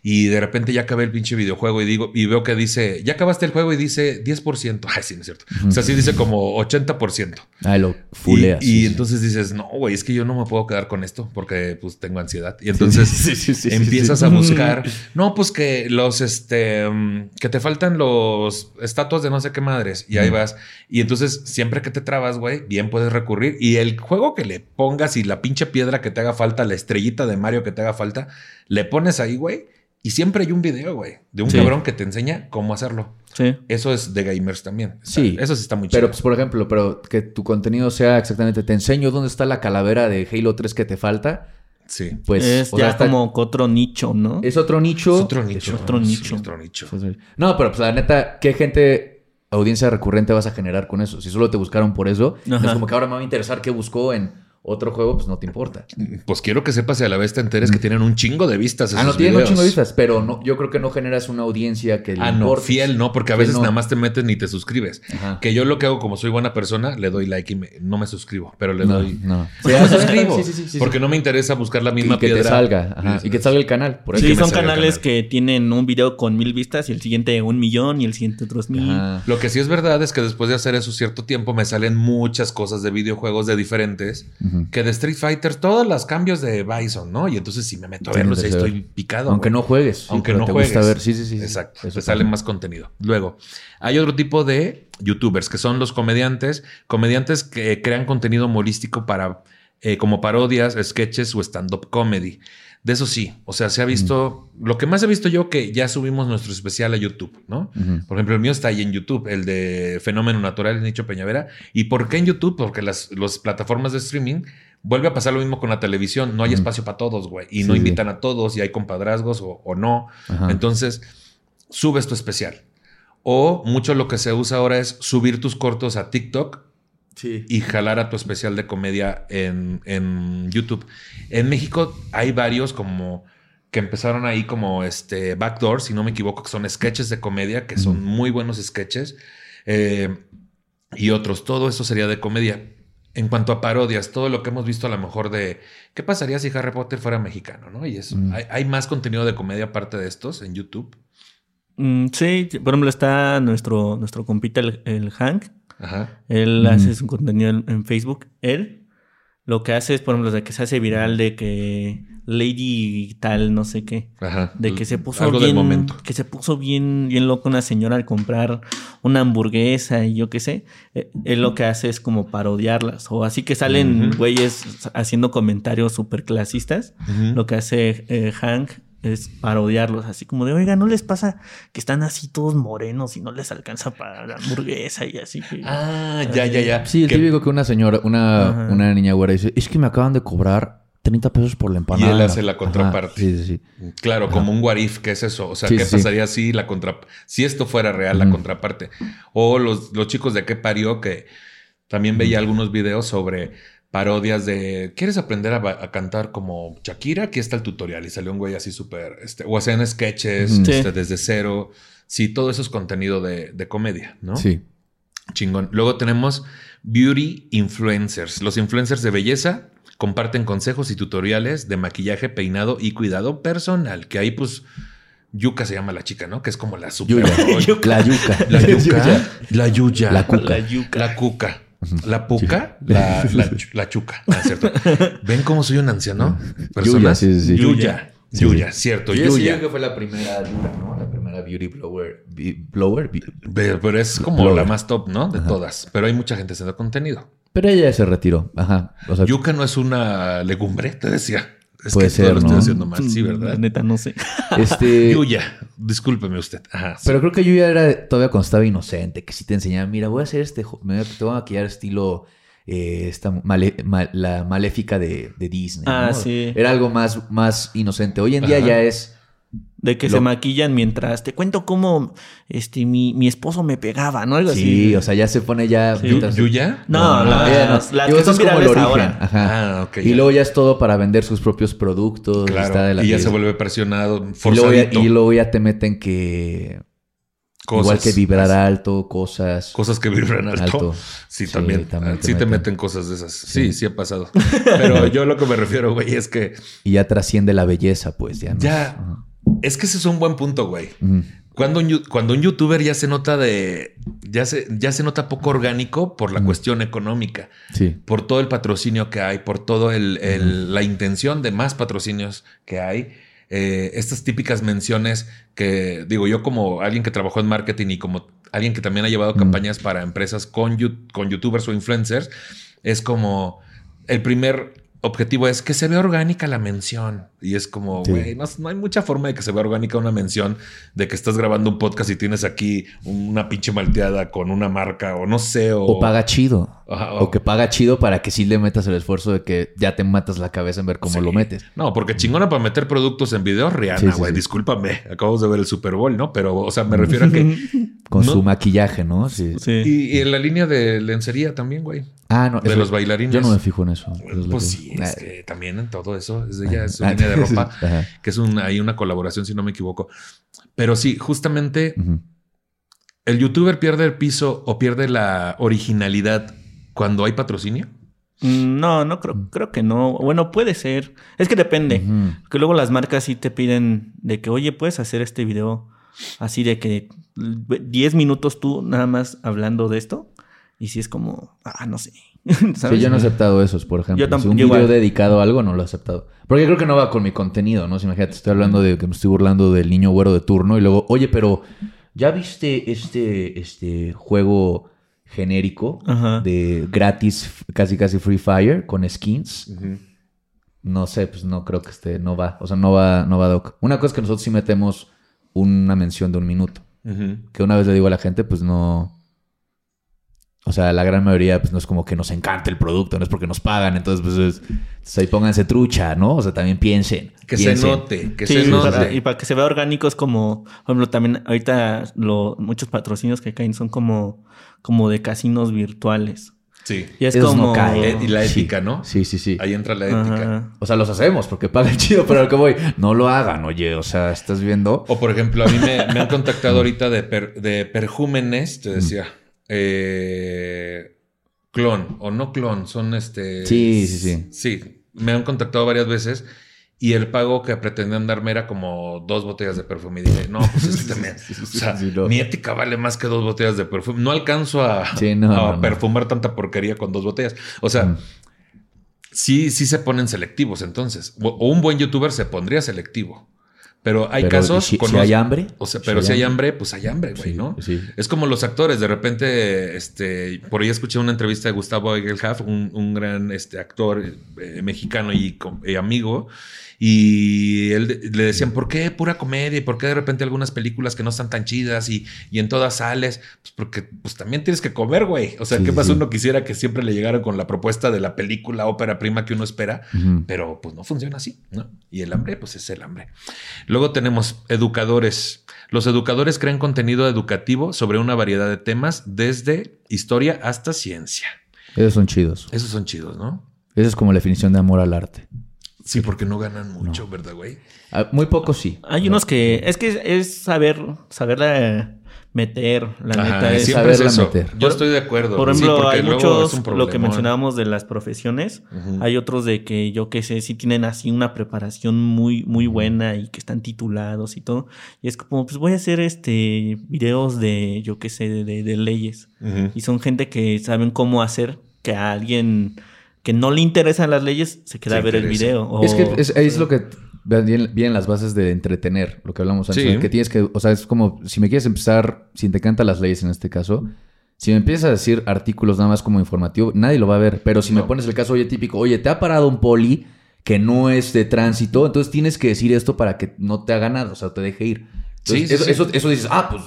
Y de repente ya acabé el pinche videojuego y digo, y veo que dice, ya acabaste el juego y dice 10%. Ay, sí, no es cierto. O sea, sí dice como 80%. Ah, lo fuleas. y sí, sí. entonces dices, no, güey, es que yo no me puedo quedar con esto porque pues tengo ansiedad. Y entonces [LAUGHS] sí, empiezas a buscar, no, pues que los, este, mm, que te faltan los estatuas de no sé qué madres. Y ahí vas. Y entonces siempre que te trabas, güey, bien puedes recurrir. Y el juego que le pongas y la pinche piedra que te haga falta, la estrellita de Mario que te haga falta, le pones ahí, güey. Y siempre hay un video, güey, de un Sí. cabrón que te enseña cómo hacerlo. Sí. Eso es de gamers también. Sí. Eso sí está muy chido. Pero, pues, por ejemplo, pero que tu contenido sea exactamente, te enseño dónde está la calavera de Halo 3 que te falta, sí. pues... es o ya sea, está- como que otro nicho, ¿no? Es otro nicho. Es otro nicho. otro Sí, nicho. otro nicho. No, pero pues la neta, ¿qué gente, audiencia recurrente vas a generar con eso? Si solo te buscaron por eso, Ajá. es como que ahora me va a interesar qué buscó en otro juego, pues no te importa. Pues quiero que sepas y a la vez te enteres que tienen un chingo de vistas. Ah, no tienen un chingo de vistas, pero no, yo creo que no generas una audiencia que le Ah, no, fiel no, porque a veces no. nada más te metes ni te suscribes. Ajá. Que yo lo que hago como soy buena persona, le doy like y me- no me suscribo, pero le No, doy. no. Pero me suscribo. Sí, sí, sí, sí, porque sí. no me interesa buscar la misma y que piedra. te salga. Ajá. Y que te salga el canal. Por. Sí, son canales canal. que tienen un video con mil vistas y el siguiente un millón y el siguiente otros mil. Ajá. Lo que sí es verdad es que después de hacer eso cierto tiempo me salen muchas cosas de videojuegos de diferentes. Que de Street Fighter, todos los cambios de Bison, ¿no? Y entonces si me meto a verlos, ahí estoy picado. Aunque güey. no juegues. Aunque no te juegues. gusta ver. Sí, sí, sí. Exacto. Eso te sale más contenido. Luego, hay otro tipo de youtubers que son los comediantes. Comediantes que crean contenido humorístico para, eh, como parodias, sketches o stand-up comedy. De eso sí, o sea, se ha visto, lo que más he visto yo que ya subimos nuestro especial a YouTube, ¿no? Por ejemplo, el mío está ahí en YouTube, el de Fenómeno Natural en Nicho Peñavera. ¿Y por qué en YouTube? Porque las, las plataformas de streaming vuelve a pasar lo mismo con la televisión, no hay espacio para todos, güey, y no invitan a todos y hay compadrazgos o, o no. Entonces, subes tu especial. O mucho lo que se usa ahora es subir tus cortos a TikTok y jalar a tu especial de comedia en, YouTube. En México hay varios como que empezaron ahí como este backdoor, si no me equivoco, que son sketches de comedia, que son muy buenos sketches. Eh, y otros, todo eso sería de comedia. En cuanto a parodias, todo lo que hemos visto a lo mejor de qué pasaría si Harry Potter fuera mexicano, ¿no? Y eso. Hay, más contenido de comedia aparte de estos en YouTube. Mm, sí, por ejemplo, está nuestro, nuestro compita, el Hank, Ajá. Él hace su contenido en, Facebook. Él lo que hace es, por ejemplo, de que se hace viral de que Lady tal, no sé qué. Ajá. De que se puso bien. momento. Que se puso bien, bien loco una señora al comprar una hamburguesa y yo qué sé. Eh, él lo que hace es como parodiarlas. O así que salen güeyes haciendo comentarios súper clasistas. Lo que hace eh, Hank es parodiarlos, así como de, oiga, ¿no les pasa que están así todos morenos y no les alcanza para la hamburguesa y así? ah, ya, ya, ya. Sí, el típico que una señora, una, una niña güera dice, es que me acaban de cobrar 30 pesos por la empanada. Y él hace la contraparte. sí, sí, sí. Claro, como un warif, ¿qué es eso? O sea, ¿qué pasaría si la contra... si esto fuera real, la contraparte? O los, los chicos de qué parió que también veía algunos videos sobre parodias de ¿quieres aprender a, cantar como Shakira? Aquí está el tutorial y salió un güey así súper, este, o hacían sketches este, desde cero. Sí, todo eso es contenido de, comedia, ¿no? Sí. Chingón. Luego tenemos beauty influencers. Los influencers de belleza comparten consejos y tutoriales de maquillaje, peinado y cuidado personal. Que ahí, pues, Yuka se llama la chica, ¿no? Que es como la super. [LAUGHS] La yuca. La yuca. [LAUGHS] La yuca. La yuya. La cuca. La, yuca. la cuca. La puca, la, la, [LAUGHS] chuca. Ah, ¿cierto? [LAUGHS] ¿Ven cómo soy un anciano? Yuya, sí, sí, Yuya. Yuya, cierto. Yuya. Yo que fue la primera ¿no? La primera beauty blower. blower pero, es como la más top, ¿no? De todas. Pero hay mucha gente haciendo contenido. Pero ella se retiró. Ajá. Yuca no es una legumbre, te decía. Es Puede que ser, lo estoy haciendo mal, sí, ¿verdad? neta, no sé. Este... [LAUGHS] Yuya, discúlpeme usted. Ajá, Pero creo que Yuya era todavía cuando estaba inocente, que sí te enseñaba, mira, voy a hacer este, me voy a maquillar estilo eh, esta la maléfica de, Disney. Ah, sí. Era algo más, más inocente. Hoy en día ya es de que se maquillan mientras te cuento cómo este mi, mi esposo me pegaba, ¿no? Algo sí, así. Sí, o sea, ya se pone ya. ¿Yuya? No, no, la, que son virales ahora. Ajá. Ah, y luego ya es todo para vender sus propios productos. Claro. y ya se vuelve presionado, forzadito. Y luego ya, te meten que. Cosas, Igual que vibrar alto, cosas. Cosas que vibran alto. Sí, también. sí te meten. cosas de esas. Sí, sí, ha pasado. Pero [LAUGHS] yo lo que me refiero, güey, es que. Y ya trasciende la belleza, pues ya. Ya. Es que ese es un buen punto, güey. Cuando, un, cuando un youtuber ya se nota de. Ya se, ya se nota poco orgánico por la cuestión económica. Sí. Por todo el patrocinio que hay, por todo el, la intención de más patrocinios que hay. Eh, estas típicas menciones que digo yo como alguien que trabajó en marketing y como alguien que también ha llevado campañas para empresas con, con youtubers o influencers, es como el primer objetivo es que se vea orgánica la mención. Y es como, güey, no, hay mucha forma de que se vea orgánica una mención de que estás grabando un podcast y tienes aquí una pinche malteada con una marca o no sé. O, paga chido. o... que paga chido para que sí le metas el esfuerzo de que ya te matas la cabeza en ver cómo lo metes. No, porque chingona para meter productos en video, Rihanna, güey. Discúlpame, acabamos de ver el Super Bowl, ¿no? Pero, o sea, me refiero a que. [LAUGHS] con su maquillaje, ¿no? Sí. Y, y, en la línea de lencería también, güey. Ah, no. De los bailarines. Yo no me fijo en eso. Pues sí, es que también en todo eso. Es ella, es su línea de [LAUGHS] ropa, que es una, hay una colaboración, si no me equivoco. Pero sí, justamente el youtuber pierde el piso o pierde la originalidad cuando hay patrocinio. Mm, no, no creo, creo que no. Bueno, puede ser. Es que depende. Que luego las marcas sí te piden de que, oye, puedes hacer este video así de que 10 minutos tú nada más hablando de esto. Y si es como, ah, no sé. [LAUGHS] Sí, yo no he aceptado esos, por ejemplo. Yo si un video dedicado a algo, no lo he aceptado. Porque creo que no va con mi contenido, ¿no? Si imagínate, estoy hablando de que me estoy burlando del niño güero de turno y luego, oye, pero ¿ya viste este, este juego genérico de gratis, casi casi Free Fire con skins? no sé, pues no creo que esté, no va, o sea, no va, no va doc. Una cosa es que nosotros sí metemos una mención de un minuto, Ujú. que una vez le digo a la gente, pues no, o sea, la gran mayoría, pues no es como que nos encante el producto, no es porque nos pagan, entonces, pues, es- entonces ahí pónganse trucha, ¿no? O sea, también piensen. Que se note, que Sí, se note. para- y para que se vea orgánico es como, por ejemplo, también ahorita lo, muchos patrocinios que caen son como, como de casinos virtuales. Sí. Y es Esos no como... caen. Eh, y la Sí. ética, ¿no? Sí, sí, sí. Ahí entra la ética. Ajá. O sea, los hacemos porque pagan [LAUGHS] chido, pero al que voy, no lo hagan, oye, o sea, estás viendo. O por ejemplo, a mí me, me han contactado ahorita de, per- de perjúmenes, te decía, eh, clon o no clon, son este... Sí, sí, sí. Sí, me han contactado varias veces y el pago que pretendían darme era como dos botellas de perfume. Y dije, no, pues es que también, o sea, Sí, no. mi ética vale más que dos botellas de perfume. No alcanzo a, Sí, no, a no, no. perfumar tanta porquería con dos botellas. O sea, Mm. sí, sí se ponen selectivos entonces. O, o un buen youtuber se pondría selectivo. Pero hay Pero, casos... ¿y si, si conozco- hay hambre. o sea, pero si hay hambre, pues hay hambre, güey, Sí, ¿no? sí. Es como los actores, de repente, este, por ahí escuché una entrevista de Gustavo Egelhaf, un, un gran este, actor eh, mexicano y, y amigo, y él le decían, ¿por qué pura comedia? ¿Y por qué de repente algunas películas que no están tan chidas y, y en todas sales? Pues porque pues también tienes que comer, güey. O sea, Sí, ¿qué más sí. uno quisiera que siempre le llegaran con la propuesta de la película ópera prima que uno espera? Pero pues no funciona así, ¿no? Y el hambre, pues es el hambre. Luego tenemos educadores. Los educadores crean contenido educativo sobre una variedad de temas, desde historia hasta ciencia. Esos son chidos. Esos son chidos, ¿no? Esa es como la definición de amor al arte. Sí, porque no ganan mucho, ¿verdad, güey? Ah, Muy poco sí. Hay unos que... Es que es saber, saberla meter, la Ajá, neta. Es, siempre es saberla eso. meter. Yo estoy de acuerdo. Por ejemplo, hay muchos, es lo que mencionábamos de las profesiones, hay otros de que yo que sé, sí tienen así una preparación muy, muy buena y que están titulados y todo. Y es como, pues voy a hacer este videos de, yo qué sé, de, de- de leyes. Y son gente que saben cómo hacer que a alguien que no le interesan las leyes se queda Se a ver el video. o- Es que es, es lo que vienen, las bases de entretener, lo que hablamos antes. Que tienes que, o sea, es como si me quieres empezar, si te encantan las leyes en este caso, si me empiezas a decir artículos nada más como informativo, nadie lo va a ver. Pero si me pones el caso, oye, típico, oye, te ha parado un poli que no es de tránsito, entonces tienes que decir esto para que no te haga nada, o sea, te deje ir. Entonces, Sí, sí, eso, sí. Eso, eso dices, ah, pues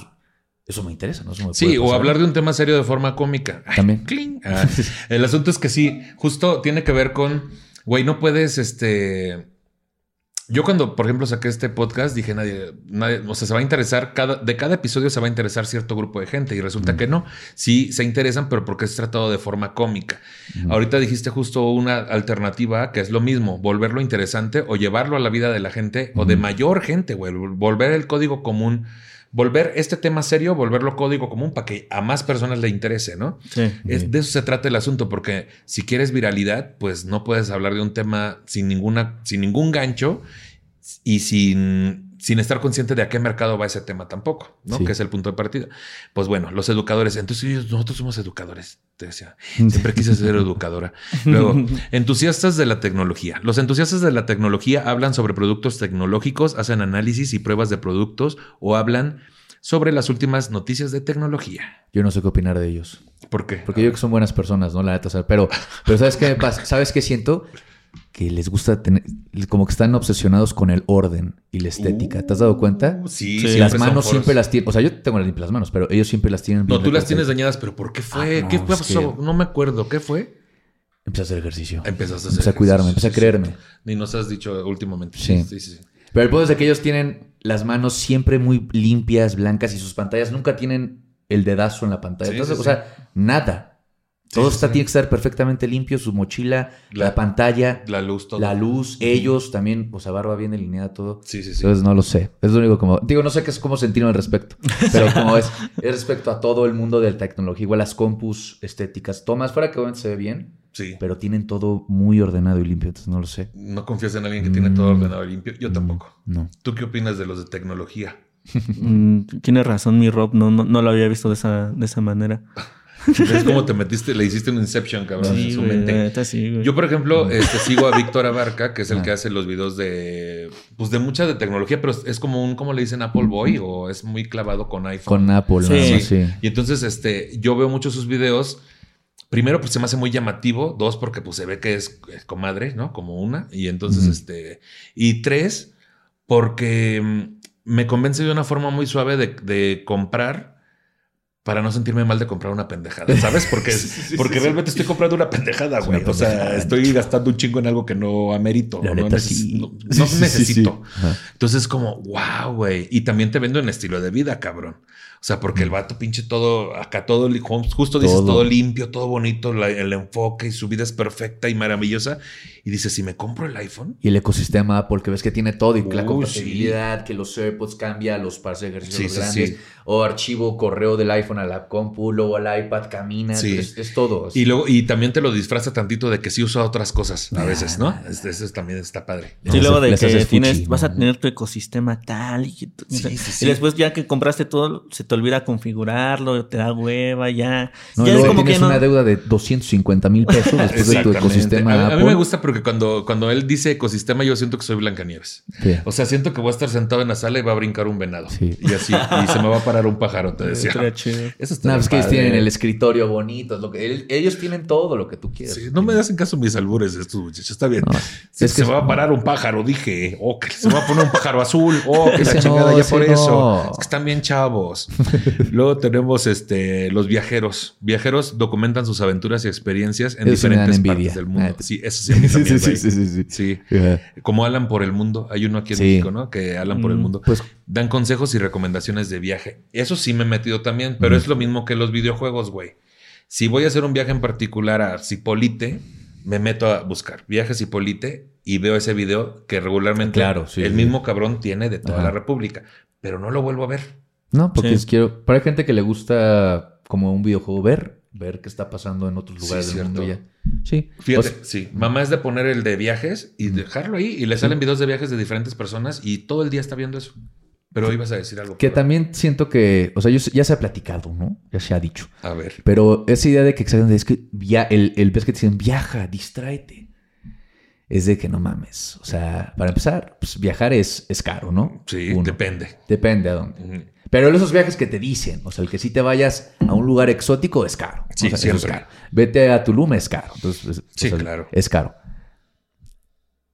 eso me interesa, ¿no? Eso me Sí, o hablar de un tema serio de forma cómica. Ay, También. cling. [LAUGHS] Ah, el asunto es que sí, justo tiene que ver con, güey, no puedes, este... Yo cuando, por ejemplo, saqué este podcast, dije, nadie, nadie, o sea, se va a interesar, cada, de cada episodio se va a interesar cierto grupo de gente y resulta que no. Sí, se interesan, pero porque es tratado de forma cómica. Ahorita dijiste justo una alternativa que es lo mismo, volverlo interesante o llevarlo a la vida de la gente o de mayor gente, güey, volver el código común, volver este tema serio, volverlo código común para que a más personas le interese, ¿no? Sí. Es, de eso se trata el asunto, porque si quieres viralidad, pues no puedes hablar de un tema sin ninguna, sin ningún gancho y sin, sin estar consciente de a qué mercado va ese tema tampoco, ¿no? Sí. Que es el punto de partida. Pues bueno, los educadores, entonces ellos- nosotros somos educadores, te decía. Siempre quise ser educadora. [LAUGHS] Luego, entusiastas de la tecnología. Los entusiastas de la tecnología hablan sobre productos tecnológicos, hacen análisis y pruebas de productos o hablan sobre las últimas noticias de tecnología. Yo no sé qué opinar de ellos. ¿Por qué? Porque yo creo que son buenas personas, ¿no? La neta, pero, pero ¿sabes qué me pasa? ¿Sabes qué siento? Que les gusta tener, como que están obsesionados con el orden y la estética. ¿Te has dado cuenta? Uh, Sí, Sí. siempre las manos siempre las tienen. O sea, yo tengo las limpias las manos, pero ellos siempre las tienen. No, bien tú las tienes dañadas, pero ¿por qué fue? Ah, no, ¿Qué pasó? que- No me acuerdo. ¿Qué fue? Empecé a hacer ejercicio. Empezaste a hacer Empecé a cuidarme, empecé a sí, sí. creerme. Ni nos has dicho últimamente. Sí. sí, sí. sí. Pero el punto es que ellos tienen las manos siempre muy limpias, blancas y sus pantallas nunca tienen el dedazo en la pantalla. Sí, Entonces, sí, o sea, nada. Todo sí, está, sí. tiene que estar perfectamente limpio, su mochila, la, La- pantalla, La luz, todo. la luz, ellos también, o sea, barba bien delineada, todo. Sí, sí, sí. Entonces no lo sé. Es lo único como. Digo, no sé qué es cómo sentirme al respecto. [LAUGHS] Pero como es, es respecto a todo el mundo de la tecnología. Igual las compus estéticas. Tomas, fuera que obviamente se ve bien, sí. pero tienen todo muy ordenado y limpio. Entonces no lo sé. No confías en alguien que tiene todo Mm. ordenado y limpio. Yo tampoco. No. ¿Tú qué opinas de los de tecnología? [LAUGHS] Mm, Tienes razón, mi Rob. No, no, no lo había visto de esa, de esa manera. [LAUGHS] Es como [LAUGHS] te metiste, le hiciste un Inception, cabrón, en su güey, mente. neta sí, güey. Yo, por ejemplo, este, sigo a Víctor Abarca, que es el Ah. que hace los videos de, pues, de mucha de tecnología, pero es- como un, ¿cómo le dicen? Apple Boy o es muy clavado con iPhone. Con Apple, Sí. más, sí. Y entonces, este, yo veo muchos sus videos primero, pues se me hace muy llamativo. Dos, porque pues se ve que es, es comadre, ¿no? Como una. Y entonces, este. Y tres, porque mm, me convence de una forma muy suave de, de comprar para no sentirme mal de comprar una pendejada, ¿sabes? Porque, [LAUGHS] porque realmente estoy comprando una pendejada, una güey. O sea, estoy gastando un chingo en algo que no amerito. La no, neta, neces- sí. no- Sí, no sí, sí, necesito. Entonces es como, wow, güey. Y también te vendo en estilo de vida, cabrón. O sea, porque el vato pinche todo, acá todo, justo dices Todo. todo limpio, todo bonito, la- el enfoque y su vida es perfecta y maravillosa. Y dices, si me compro el iPhone, Y el ecosistema Apple, que ves que tiene todo, y la Uy, compatibilidad, que los AirPods cambia, los para hacer ejercicios Sí, los sí, grandes, sí. o archivo, correo del iPhone a la compu, luego al iPad camina, Sí. es, es todo. y luego, y también te lo disfraza tantito de que sí usa otras cosas a veces, ¿no? Ah. Es- Eso también está padre. Sí, luego de que tienes, fuchi, vas a tener tu ecosistema tal y, que- Sí, sí, sí. y después ya que compraste todo, se te olvida configurarlo, te da hueva, ya. No, ya es como que tienes no. una deuda de 250 mil pesos [LAUGHS] después de tu ecosistema A, a mí me gusta porque cuando, cuando él dice ecosistema, yo siento que soy Blancanieves. Sí. O sea, siento que voy a estar sentado en la sala y va a brincar un venado. Sí. Y así, y se me va a parar un pájaro, te decía. Eso está No, pues que ellos tienen el escritorio bonito, es lo que, el- ellos tienen todo lo que tú quieras. Sí, no me hacen caso mis albures estos muchachos. Está bien. No, Se, es se que- me va a parar un pájaro, dije. O que se me va a poner un pájaro azul. O que [LAUGHS] la chingada no, ya por eso. Es que están bien chavos. [LAUGHS] Luego tenemos este, los viajeros. Viajeros documentan sus aventuras y experiencias en Eso diferentes partes del mundo. Sí, eso sí, a mí [LAUGHS] también, sí, sí, sí, sí. Sí. Ajá. Como Alan por el mundo. Hay uno aquí en Sí. México, ¿no? Que Alan por el Mm, mundo. Pues Dan consejos y recomendaciones de viaje. Eso sí me he metido también, pero es lo mismo que los videojuegos, güey. Si voy a hacer un viaje en particular a Cipolite, me meto a buscar viajes Cipolite y veo ese video que regularmente Claro, sí, el mismo cabrón tiene de toda Ajá. la República, pero no lo vuelvo a ver. No, porque Sí. es quiero. Para gente que le gusta como un videojuego ver, ver qué está pasando en otros Sí, lugares del cierto. mundo ya. Sí. Fíjate, O sea, sí. Mamá es de poner el de viajes y dejarlo ahí y le salen videos de viajes de diferentes personas y todo el día está viendo eso. Pero ibas a decir algo. que también siento que, o sea, yo, ya se ha platicado, ¿no? Ya se ha dicho. A ver. Pero esa idea de que exactamente es que via el, el ves que te dicen viaja, distráete. Es de que no mames. O sea, para empezar, pues viajar es, es caro, ¿no? Sí, Uno. depende. Depende a dónde. Pero esos viajes que te dicen, o sea, el que si te vayas a un lugar exótico es caro. Sí, O sea, eso es siempre. caro. Vete a Tulum es caro. Entonces, es- o Sí, sea, claro. Es caro.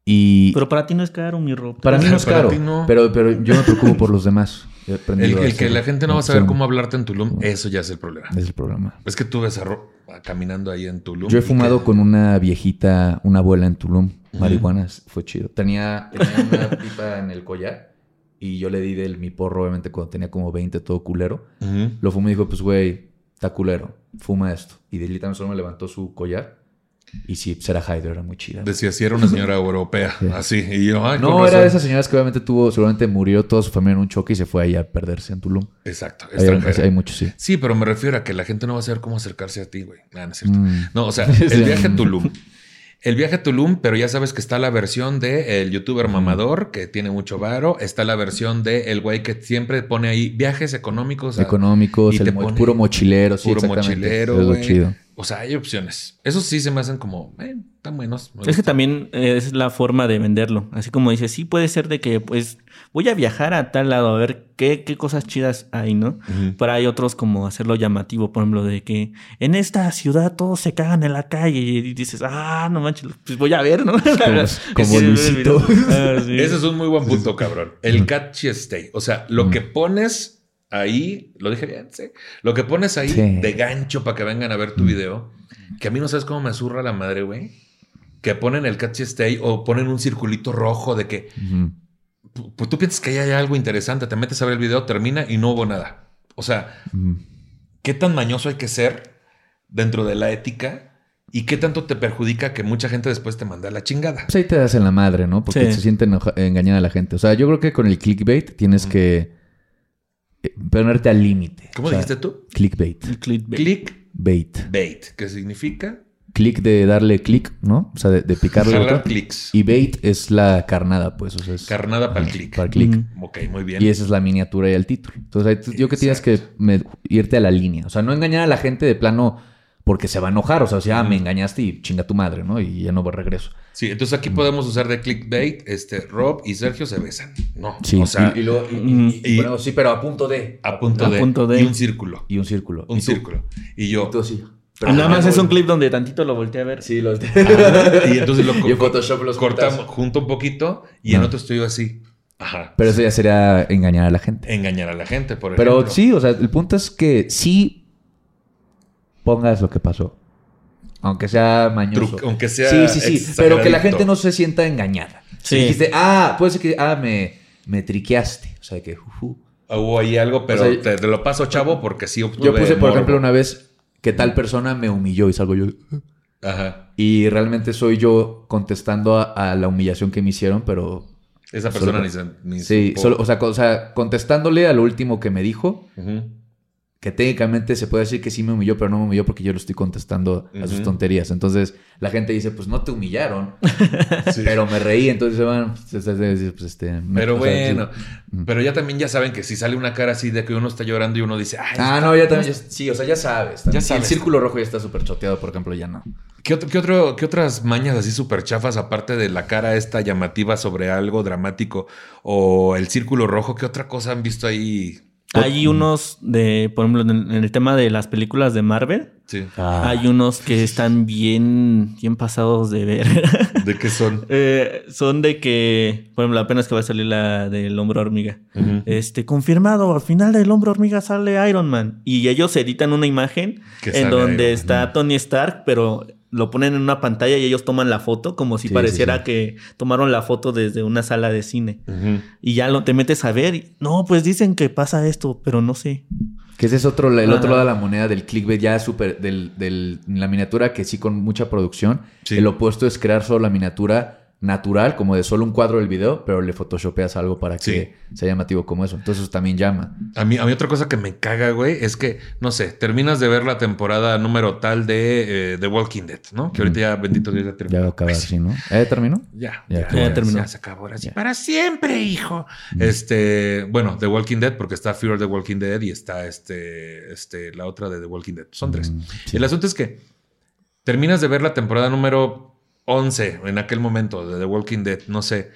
Y Pero para ti no es caro, mi ropa. para mí no [LAUGHS] es Para caro. ti no. Pero, pero yo me preocupo por los demás. He El, aprendido a el que la gente no va a saber cómo hablarte en Tulum, eso ya es el problema. Es el problema. Es que tú ves a Ro- caminando ahí en Tulum. Yo he fumado que- con una viejita, una abuela en Tulum, Ujú. marihuana, fue chido. Tenía, tenía una [LAUGHS] pipa en el collar y yo le di del mi porro, obviamente, cuando tenía como 20, todo culero. Ujú. Lo fumé y dijo, pues, güey, está culero, fuma esto. Y de literalmente solo me levantó su collar y sí, pues era Hyder, era muy chida. Decía, si era una señora europea, así. Y yo, ay, No, era de esas señoras que obviamente tuvo, seguramente murió toda su familia en un choque y se fue ahí a perderse en Tulum. Exacto, Hay, extranjera. hay muchos, sí. Sí, pero me refiero a que la gente no va a saber cómo acercarse a ti, güey. Ah, no es cierto. Mm. No, o sea, [LAUGHS] Sí. el viaje a Tulum. El viaje a Tulum, pero ya sabes que está la versión de el youtuber mamador que tiene mucho varo. Está la versión de el güey que siempre pone ahí viajes económicos. a- Económicos, y el te mo- pone puro mochilero, sí, puro mochilero, güey. chido. O sea, hay opciones. Esos sí se me hacen como, eh, están buenos. Es que también eh, es la forma de venderlo. Así como dices, sí puede ser de que, pues, voy a viajar a tal lado a ver qué, qué cosas chidas hay, ¿no? Pero hay otros como hacerlo llamativo, por ejemplo, de que en esta ciudad todos se cagan en la calle y dices, ah, no manches, pues voy a ver, ¿no? [LAUGHS] como Sí, Luisito. Ah, sí. [LAUGHS] Ese es un muy buen punto, cabrón. El catchy stay. O sea, lo que pones ahí, lo dije bien, sí. Lo que pones ahí Sí. de gancho para que vengan a ver tu video, que a mí no sabes cómo me zurra la madre, güey. Que ponen el catchy stay o ponen un circulito rojo de que Ujú. pues tú piensas que ahí hay algo interesante, te metes a ver el video, termina y no hubo nada. O sea. ¿qué tan mañoso hay que ser dentro de la ética? ¿Y qué tanto te perjudica que mucha gente después te manda a la chingada? Pues ahí te das en la madre, ¿no? Porque Sí. se siente engañada la gente. O sea, yo creo que con el clickbait tienes que ponerte al límite. ¿Cómo O sea, dijiste tú? Clickbait. Clickbait. Clickbait, Bait. que significa Click de darle click, ¿no? O sea, de, de picarle. al jalar clics. Y bait es la carnada, pues. O sea, es Carnada para el click. para el click. Ujú. Ok, muy bien. Y esa es la miniatura y el título. Entonces, yo que tienes que me- irte a la línea. O sea, no engañar a la gente de plano porque se va a enojar. O sea, si, ah, me engañaste y chinga tu madre, ¿no? Y ya no regreso. Sí, entonces aquí podemos usar de clickbait. Este, Rob y Sergio se besan. No, Sí. o sea, y, y luego- y- y- y- ponemos, sí, pero a punto de. a punto, a de, punto de- Y un círculo. Y un círculo. Un círculo. Y yo, y tú. Pero nada más es un clip donde tantito lo volteé a ver. Sí, los Y entonces lo [LAUGHS] Y en Photoshop los cortamos junto un poquito y en No. otro estoy yo así. Ajá. Pero eso ya sería engañar a la gente. Engañar a la gente, por Pero ejemplo. sí, o sea, el punto es que sí pongas lo que pasó. Aunque sea mañoso. Truc- aunque sea Sí, sí, sí. Pero que la gente no se sienta engañada. Sí. Si dijiste, ah, puede ser que, ah, me, me triqueaste. O sea, que, juju. Hubo ahí algo, pero O sea, te, te lo paso, chavo, porque sí obtuve Yo puse, por morbo. ejemplo, una vez que tal persona me humilló y salgo yo. Ajá. Y realmente soy yo contestando a, a la humillación que me hicieron, pero. Esa persona Solo- ni se... Ni Sí, solo, o, sea, o sea, contestándole a lo último que me dijo, Ujú. Que técnicamente se puede decir que sí me humilló, pero no me humilló porque yo lo estoy contestando a sus tonterías. Entonces la gente dice, pues no te humillaron, [LAUGHS] Sí. pero me reí. Entonces, bueno, pues, este, pues, este, me- Pero o sea, sí. bueno, pero ya también ya saben que si sale una cara así de que uno está llorando y uno dice, ay, Ah, no, ya también. ya- sí, o sea, ya sabes. también. Ya Si sabes. El círculo rojo ya está súper choteado, por ejemplo, ya no. ¿Qué, otro, qué, otro- qué otras mañas así súper chafas, aparte de la cara esta llamativa sobre algo dramático o el círculo rojo, qué otra cosa han visto ahí? Hay unos de, por ejemplo, en el tema de las películas de Marvel, Sí. hay unos que están bien, bien pasados de ver. [LAUGHS] ¿De qué son? [LAUGHS] Eh, son de que, por ejemplo, apenas que va a salir la del hombro hormiga. Este, confirmado, al final del hombro hormiga sale Iron Man. Y ellos editan una imagen Que en donde Iron está Tony Stark, pero lo ponen en una pantalla y ellos toman la foto como si Sí, pareciera sí, sí. que tomaron la foto desde una sala de cine. Y ya lo, te metes a ver y, no, pues dicen que pasa esto, pero no sé. Que ese es otro, el otro lado de la moneda del clickbait, ya súper, del, del, la miniatura que sí con mucha producción. Sí. El opuesto es crear solo la miniatura natural, como de solo un cuadro del video, pero le photoshopeas algo para que sea llamativo como eso. Entonces eso también llama. A mí, a mí otra cosa que me caga, güey, es que, no sé, terminas de ver la temporada número tal de eh, The Walking Dead, ¿no? Que ahorita ya, bendito Dios, ya terminó. Ya va a acabar, Pues, ¿sí, no? ¿Eh, terminó? Ya, Ya, terminó. ya se acabó ahora sí. Ya. Para siempre, hijo. Este, bueno, The Walking Dead, porque está Fear of the Walking Dead y está este, este, la otra de The Walking Dead. Son tres. Mm, sí. El asunto es que terminas de ver la temporada número 11 en aquel momento de The Walking Dead, no sé.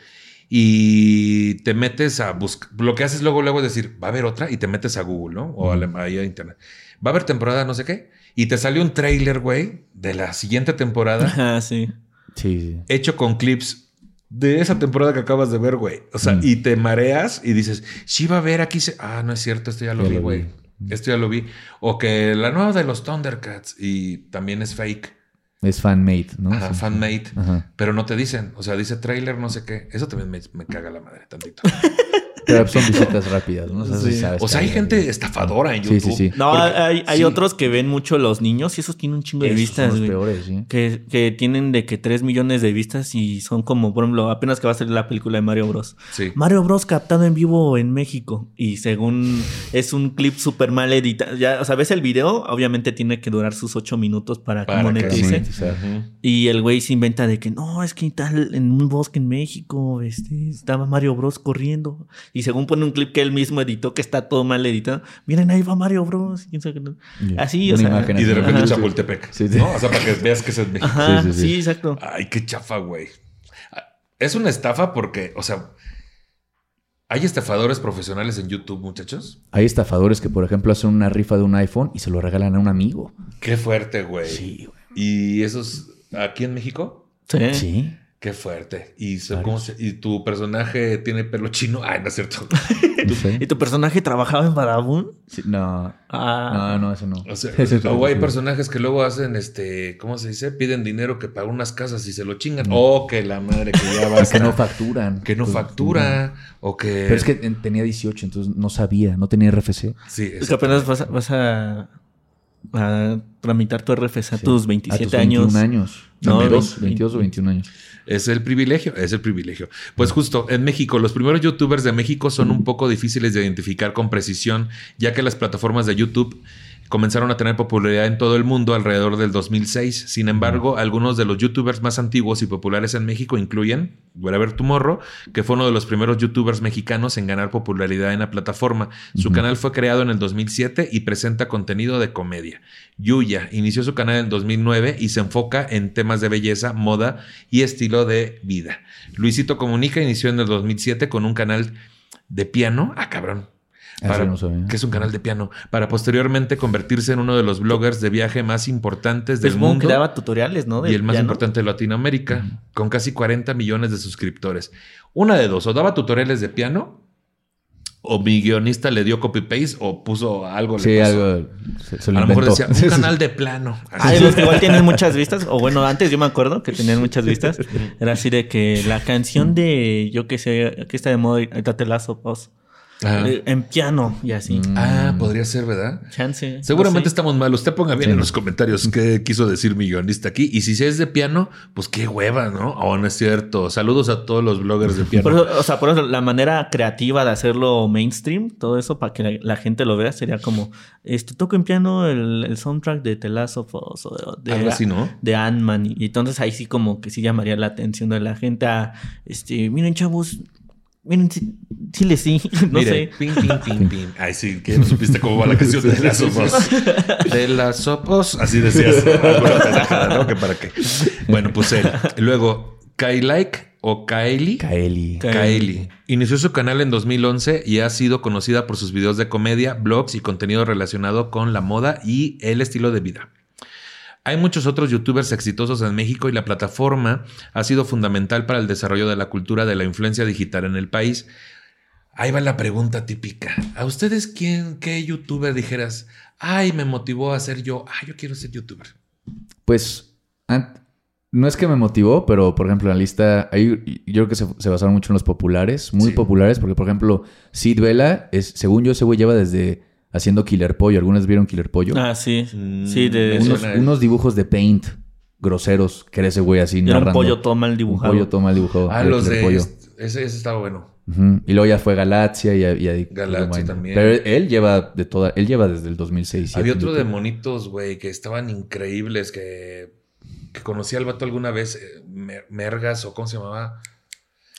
Y te metes a buscar. Lo que haces luego, luego es decir, va a haber otra y te metes a Google, ¿no? O a la- ahí a internet. Va a haber temporada, no sé qué. Y te salió un trailer, güey, de la siguiente temporada [LAUGHS] Ah, sí. Sí, sí. hecho con clips de esa temporada que acabas de ver, güey. O sea, Mm. y te mareas y dices, sí va a ver aquí. Se... Ah, no es cierto, esto ya lo Ya vi, güey. Esto ya lo vi. O que la nueva de los Thundercats y también es fake. Es fan-made, ¿no? Ajá, Sí. fan-made. Pero no te dicen. O sea, dice trailer, no sé qué. Eso también me, me caga la madre tantito. [LAUGHS] Pero son visitas rápidas, ¿no? O sea, Sí. sí sabes O sea, que hay gente estafadora en Sí, YouTube. sí, sí. No, Porque- hay, hay sí. otros que ven mucho los niños y esos tienen un chingo de Esos son vistas, los güey. peores, sí. Que, que tienen de que 3 millones de vistas y son como, por ejemplo, apenas que va a salir la película de Mario Bros. Sí. Mario Bros captado en vivo en México y según es un clip súper mal editado. Ya, o sea, ves el video, obviamente tiene que durar sus 8 minutos para, Para que monetice. Y el güey se inventa de que no, es que tal en un bosque en México este, estaba Mario Bros corriendo. Y según pone un clip que él mismo editó, que está todo mal editado. Miren, ahí va Mario Bros. Así, o sea. Y de repente Ajá. Chapultepec. Sí, sí. ¿no? O sea, para que veas que es en México. Ajá, Sí, sí, sí, sí. exacto. Ay, qué chafa, güey. Es una estafa porque, o sea, hay estafadores profesionales en YouTube, muchachos. Hay estafadores que, por ejemplo, hacen una rifa de un iPhone y se lo regalan a un amigo. Qué fuerte, güey. Sí, güey. Y esos aquí en México, Sí. Sí. Qué fuerte. Y, se- Varios. ¿cómo se- y tu personaje tiene pelo chino. Ay, no es cierto. [LAUGHS] No. ¿Y tu personaje trabajaba en Badabun? Sí, no, Ah. no, no, eso no. O sea, es o hay personajes que luego hacen este, ¿cómo se dice? Piden dinero que para unas casas y se lo chingan. O que la madre que ya va [LAUGHS] que no facturan. que no Pues, factura. O que. Pero es que en- tenía 18, entonces no sabía, no tenía RFC. Sí, Es que apenas vas a, vas a, a tramitar tu RFC a Sí. tus A 27 tus años. 21 años. No, 22, 20. 22 o 21 años. Es el privilegio, es el privilegio. Pues justo, en México, los primeros youtubers de México son un poco difíciles de identificar con precisión, ya que las plataformas de YouTube comenzaron a tener popularidad en todo el mundo alrededor del 2006. Sin embargo, algunos de los youtubers más antiguos y populares en México incluyen Wherever Tomorrow, que fue uno de los primeros youtubers mexicanos en ganar popularidad en la plataforma. Su canal fue creado en el 2007 y presenta contenido de comedia. Yuya inició su canal en 2009 y se enfoca en temas de belleza, moda y estilo de vida. Luisito Comunica inició en el 2007 con un canal de piano. Ah, cabrón. Para- no que es un canal de piano, para posteriormente convertirse en uno de los bloggers de viaje más importantes del Es como mundo que daba tutoriales, ¿no? y el más piano. importante de Latinoamérica, con casi 40 millones de suscriptores. Una de dos, o daba tutoriales de piano, o mi guionista le dio copy-paste, o puso algo. le Sí, puso. algo se, se lo A lo mejor decía, un canal de plano. Ah, de los que igual tienen muchas vistas. O bueno, antes yo me acuerdo que tenían muchas vistas. Era así de que la canción de, yo qué sé, que está de moda, ahorita te Last of Us, Ajá. eh, en piano y así. Ah, podría ser, ¿verdad? Chance. no Seguramente sé. estamos mal. Usted ponga bien en los comentarios qué quiso decir mi guionista aquí. Y si es de piano, pues qué hueva, ¿no? O no es cierto. Saludos a todos los bloggers de piano. Por eso, o sea, por eso la manera creativa de hacerlo mainstream, todo eso para que la, la gente lo vea, sería como, este, toco en piano el, el soundtrack de The Last of Us o de, Algo así, ¿no? de Ant-Man. Y entonces ahí sí como que sí llamaría la atención de la gente a, este, miren chavos, miren, sí, sí [LAUGHS] no Mire, sé. pim, pim, pim, pim. [LAUGHS] Ay, sí, que no supiste cómo va la canción de las sopos. [LAUGHS] De las sopos. Así decías. ¿no? Que para qué. Bueno, pues él. Luego, Kailike o Kaeli. Kaeli. Kaeli. Inició su canal en 2011 y ha sido conocida por sus videos de comedia, blogs y contenido relacionado con la moda y el estilo de vida. Hay muchos otros youtubers exitosos en México y la plataforma ha sido fundamental para el desarrollo de la cultura de la influencia digital en el país. Ahí va la pregunta típica. ¿A ustedes quién, qué youtuber dijeras, ay, me motivó a ser yo, ay, yo quiero ser youtuber? Pues no es que me motivó, pero por ejemplo en la lista, ahí yo creo que se, se basaron mucho en los populares, muy Sí. populares, porque por ejemplo Sid Vela, es, según yo ese güey lleva desde haciendo Killer Pollo. ¿Algunas vieron Killer Pollo? Ah, sí. Mm, sí, de unos, dibujos de paint groseros que era ese güey así era un narrando. pollo todo mal Un dibujado. pollo todo mal dibujado. Ah, los de... Pollo. Ese, ese estaba bueno. Y luego ya fue Galaxia y, y ahí- Galaxia también. Pero él lleva de toda, él lleva desde el 2006. Había otro de monitos, güey, que estaban increíbles, que, que conocí al vato alguna vez, eh, Mer- Mergas o cómo se llamaba.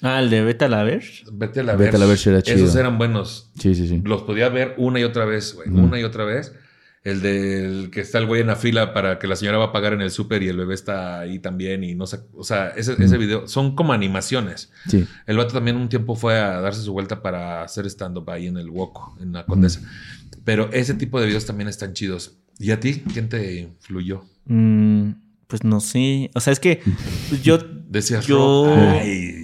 Ah, el de Beta la ver. Vete a la Vete ver. a la ver era chido. Esos eran buenos. Sí, sí, sí. Los podía ver una y otra vez, güey. Una y otra vez. El del que está el güey en la fila para que la señora va a pagar en el súper y el bebé está ahí también y no sé. O sea, ese, ese video son como animaciones. Sí. El vato también un tiempo fue a darse su vuelta para hacer stand-up ahí en el Woco, en la Condesa. Pero ese tipo de videos también están chidos. ¿Y a ti? ¿Quién te influyó? Mm, pues no sé. O sea, es que yo, Decías, Yo-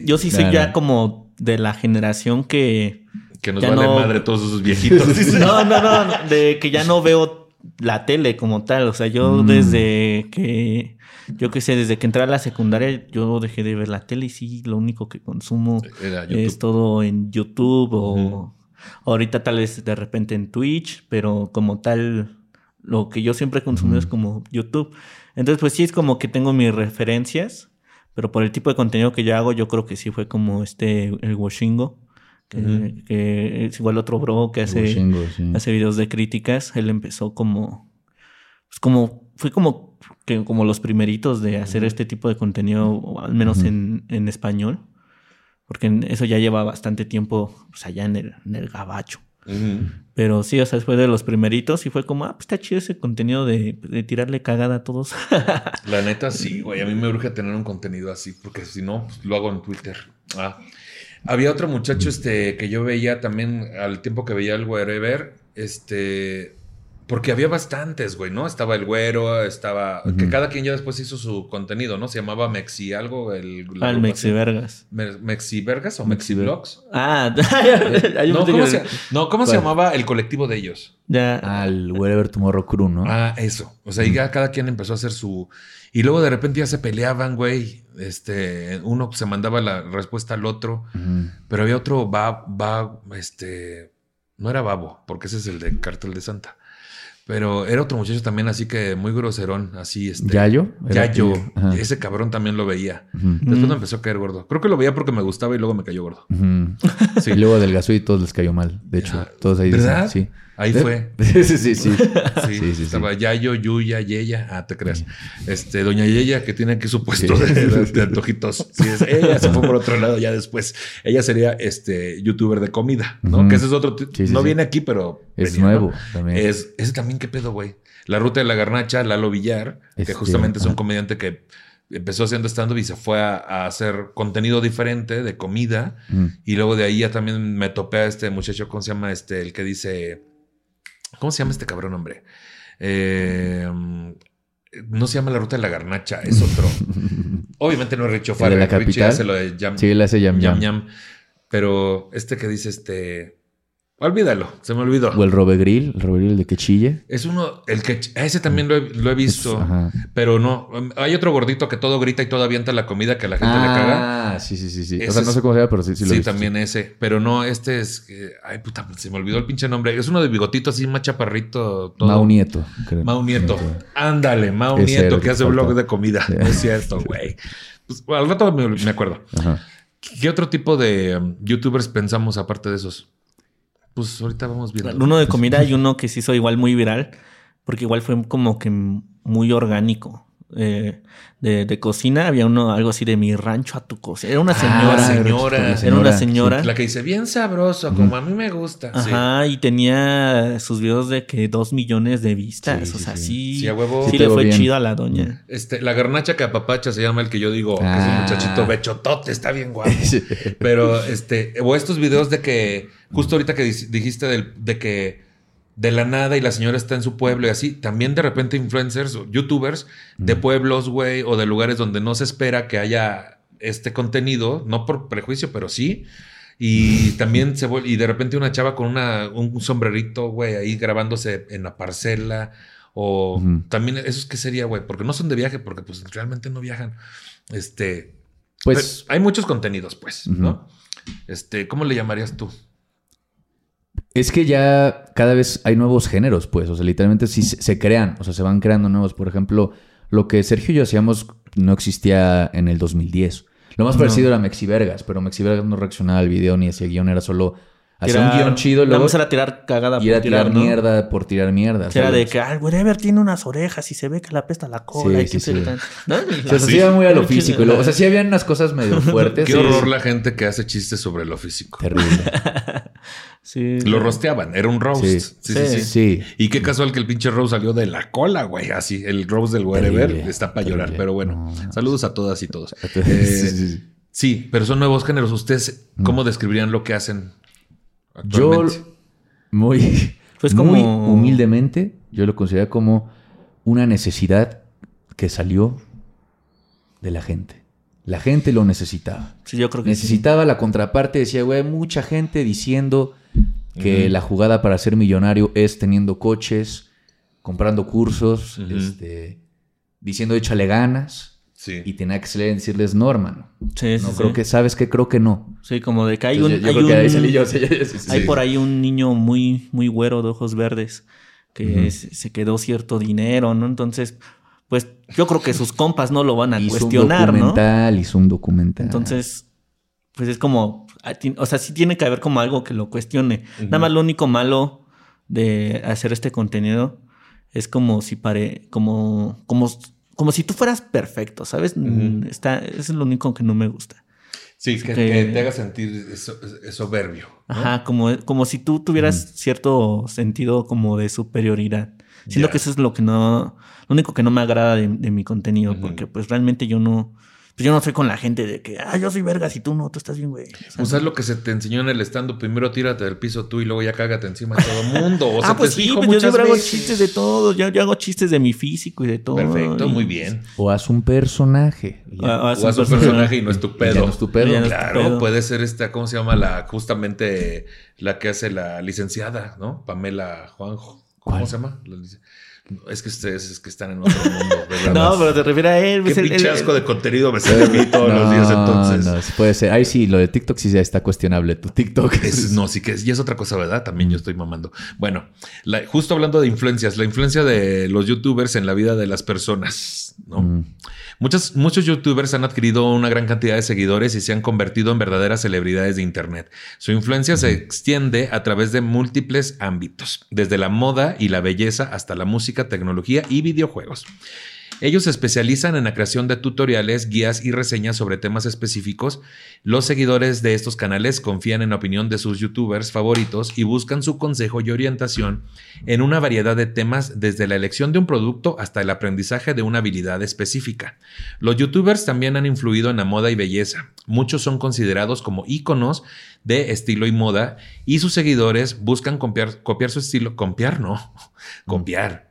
yo sí soy ya como de la generación que... que nos vale no- madre todos esos viejitos. [LAUGHS] No, no, no, no, de que ya no veo la tele como tal. O sea, yo Mm. desde que, yo qué sé, desde que entré a la secundaria, yo dejé de ver la tele y sí, lo único que consumo es todo en YouTube o ahorita tal vez de repente en Twitch, pero como tal, lo que yo siempre he consumido es como YouTube. Entonces, pues sí, es como que tengo mis referencias, pero por el tipo de contenido que yo hago, yo creo que sí fue como este, el Washingo. Que, es igual otro bro que hace, sí. hace videos de críticas. Él empezó como. Pues como. Fue como. Que, como los primeritos de hacer este tipo de contenido, o al menos en, en español. Porque eso ya lleva bastante tiempo pues, allá en el, en el gabacho. Pero sí, o sea, fue de los primeritos y fue como, ah, pues está chido ese contenido de, de tirarle cagada a todos. [LAUGHS] La neta, sí, güey. A mí me urge tener un contenido así, porque si no, pues, lo hago en Twitter. Ah. Había otro muchacho este, que yo veía también al tiempo que veía el Wherever, este. Porque había bastantes, güey, ¿no? Estaba el güero, estaba. Que cada quien ya después hizo su contenido, ¿no? Se llamaba Mexi algo. El, Al agrupación. Mexi Vergas. Me- Mexi Vergas o Mexi Vlogs. Ah, [LAUGHS] hay un No, ¿cómo se, no, ¿cómo se llamaba el colectivo de ellos? ya. Al Wherever Tomorrow Crew, ¿no? Ah, eso. O sea, y ya cada quien empezó a hacer su. Y luego de repente ya se peleaban, güey. Este, uno se mandaba la respuesta al otro. Pero había otro va, va, este. No era Babo, porque ese es el de Cártel de Santa. Pero era otro muchacho también así que muy groserón, así este. ¿Yayo? Yayo. Ese cabrón también lo veía. Después Mm. me empezó a caer gordo. Creo que lo veía porque me gustaba y luego me cayó gordo. [LAUGHS] Sí. Y luego adelgazó y todos les cayó mal. De hecho, Ah, todos ahí dicen, ¿verdad? sí. Ahí ¿Eh? fue. [LAUGHS] sí, sí, sí. Sí, Sí, sí, sí. estaba Yayo, Yuya, Yeya. Ah, te creas. Este, Doña Yeya, que tiene aquí su puesto Sí. de, de- de [LAUGHS] antojitos. Sí, es- ella se fue por otro lado ya después. Ella sería este youtuber de comida, ¿no? Que ese es otro. t- Sí, sí, no sí. viene aquí, pero. Es venía, nuevo ¿no? también. Es, ese también, ¿qué pedo, güey? La ruta de la garnacha, Lalo Villar, que Este, justamente es un comediante que empezó haciendo stand-up y se fue a, a hacer contenido diferente de comida. Mm. Y luego de ahí ya también me topé a este muchacho, ¿cómo se llama? Este, el que dice. ¿Cómo se llama este cabrón, hombre? Eh, no se llama la ruta de la garnacha, es otro. [LAUGHS] Obviamente no es Richo ¿El de Farrell. la capital? hace lo de Jam, Sí, él hace yam Yam yam. Yam. Pero este que dice este. Olvídalo, se me olvidó. O el Robe Grill, el Robe Grill de que chille. Es uno, el que. Ese también lo he, lo he visto. Pues, ajá. pero no. Hay otro gordito que todo grita y todo avienta la comida que a la gente le caga. Ah, sí, sí, sí, sí. Ese O sea, no sé cómo se llama, pero sí, sí Sí, lo he visto. también ese. Pero no, este es. ay, puta, se me olvidó el pinche nombre. Es uno de bigotito así, más chaparrito. Todo. Mau Nieto. creo. Mau Nieto. Ándale, Mau Nieto, el que hace blog de comida. Sí. [LAUGHS] Es cierto, güey. Pues, al rato me, me acuerdo. Ajá. ¿Qué otro tipo de um, youtubers pensamos aparte de esos? Pues ahorita vamos viendo. Uno de comida y uno que se hizo igual muy viral, porque igual fue como que muy orgánico. Eh, de, de cocina había uno algo así de mi rancho a tu cocina. Era una señora. Ah, señora. Era una señora. La que dice bien sabroso, como a mí me gusta. Sí. Ajá, y tenía sus videos de que dos millones de vistas. Sí, o sí, sea, sí. sí. Sí, a huevo. sí le fue bien. chido a la doña. Este, la garnacha que apapacha se llama el que yo digo, que es un Ah. muchachito bechotote, está bien guapo. [LAUGHS] Sí. Pero, este, o estos videos de que, justo ahorita que dijiste del- de que de la nada y la señora está en su pueblo y así, también de repente influencers o youtubers de pueblos, güey, o de lugares donde no se espera que haya este contenido, no por prejuicio, pero sí. Y también se y de repente una chava con una, un sombrerito, güey, ahí grabándose en la parcela. O también, ¿eso es qué sería, güey? Porque no son de viaje, porque pues realmente no viajan. Este, Pues hay muchos contenidos, pues. ¿no? Este, ¿cómo le llamarías tú? Es que ya cada vez hay nuevos géneros, pues. O sea, literalmente sí se, se crean. O sea, se van creando nuevos. Por ejemplo, lo que Sergio y yo hacíamos no existía en el 2010. Lo más No. parecido era Mexivergas, pero Mexivergas no reaccionaba al video ni hacía guion, era solo hacía un guion chido luego más era tirar cagada y era tirar, tirar, ¿no? mierda por tirar mierda. Sí, Era de que, ah, whatever tiene unas orejas y se ve que la pesta la cola. Sí, y sí, sí. tan- ¿no? O sea, se iba muy a lo físico. y luego- o sea, sí habían unas cosas medio [LAUGHS] fuertes. Qué sí. horror la gente que hace chistes sobre lo físico. Terrible. [LAUGHS] Sí. Lo rosteaban, era un roast. Sí. Sí, sí, sí. Sí. Sí. Y qué casual que el pinche roast salió de la cola, güey. Así, el roast del whatever Terrible, está para llorar. Pero bueno, No, no. saludos a todas y todos. [LAUGHS] Sí, Eh, sí, sí. sí, pero son nuevos géneros. ¿Ustedes cómo describirían lo que hacen Yo muy, Pues muy como- humildemente, yo lo considero como una necesidad que salió de la gente. La gente lo necesitaba. Sí, yo creo que sí. Necesitaba la contraparte. Decía, güey, mucha gente diciendo que la jugada para ser millonario es teniendo coches, comprando cursos, este, diciendo échale ganas. Sí. Y tenía que decirles, no, hermano. Sí, sí, No sí. creo que, ¿sabes qué? Creo que no. Sí, como de que hay un. Yo- hay yo creo que ahí un- salí yo, [LAUGHS] sí, sí, sí, sí. Hay por ahí un niño muy, muy güero de ojos verdes que se quedó cierto dinero, ¿no? Entonces, pues yo creo que sus compas no lo van a [LAUGHS] Hizo cuestionar, un ¿no? documental, hizo un documental. Entonces, pues es como, ah, o sea, sí tiene que haber como algo que lo cuestione. Nada más lo único malo de hacer este contenido es como si pare, como, como, como si tú fueras perfecto, ¿sabes? Ujú. Está, eso es lo único que no me gusta. Sí, que, que- que te haga sentir eso- soberbio. ¿no? Ajá, como, como si tú tuvieras cierto sentido como de superioridad. Siento que eso es lo que no, lo único que no me agrada de, de mi contenido, porque pues realmente yo no, pues yo no soy con la gente de que, ah, yo soy vergas y tú no, tú estás bien, güey. O sea, Pues lo que se te enseñó en el stand primero tírate del piso tú y luego ya cágate encima de todo el mundo. O [LAUGHS] sea, ah, pues te sí, dijo pues yo siempre hago chistes de todo, yo, yo hago chistes de mi físico y de todo. Perfecto, y- muy bien. O haz un personaje. Ah, O haz un personaje y no es tu Y ya pedo. no es tu pedo. Ya no es tu Claro, pedo. puede ser esta, ¿cómo se llama? La, justamente la que hace la licenciada, ¿no? Pamela Juanjo. ¿Cómo ¿Cuál? se llama? Es que ustedes es que están en otro mundo, [LAUGHS] verdad. No, pero te refiere a él. Qué pues, pinche asco de contenido me sale a mí todos los No, días entonces. No, sí puede ser. Ahí sí, lo de TikTok sí ya está cuestionable. Tu TikTok Es- no, sí que es, y es otra cosa, ¿verdad? También yo estoy mamando. Bueno, la- justo hablando de influencias, la influencia de los youtubers en la vida de las personas, ¿no? Mm. Muchos, muchos youtubers han adquirido una gran cantidad de seguidores y se han convertido en verdaderas celebridades de Internet. Su influencia se extiende a través de múltiples ámbitos, desde la moda y la belleza hasta la música, tecnología y videojuegos. Ellos se especializan en la creación de tutoriales, guías y reseñas sobre temas específicos. Los seguidores de estos canales confían en la opinión de sus youtubers favoritos y buscan su consejo y orientación en una variedad de temas desde la elección de un producto hasta el aprendizaje de una habilidad específica. Los youtubers también han influido en la moda y belleza. Muchos son considerados como íconos de estilo y moda y sus seguidores buscan copiar, copiar su estilo, copiar no, [LAUGHS] copiar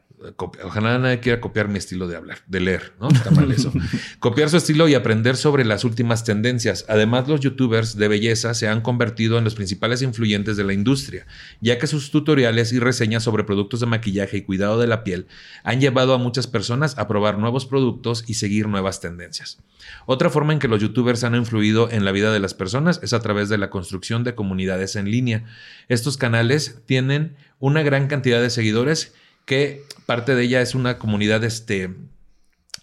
ojalá nadie quiera copiar mi estilo de hablar, de leer, ¿no? Está mal eso. [LAUGHS] copiar su estilo y aprender sobre las últimas tendencias. Además, los youtubers de belleza se han convertido en los principales influyentes de la industria, ya que sus tutoriales y reseñas sobre productos de maquillaje y cuidado de la piel han llevado a muchas personas a probar nuevos productos y seguir nuevas tendencias. Otra forma en que los youtubers han influido en la vida de las personas es a través de la construcción de comunidades en línea. Estos canales tienen una gran cantidad de seguidores que parte de ella es una comunidad, este,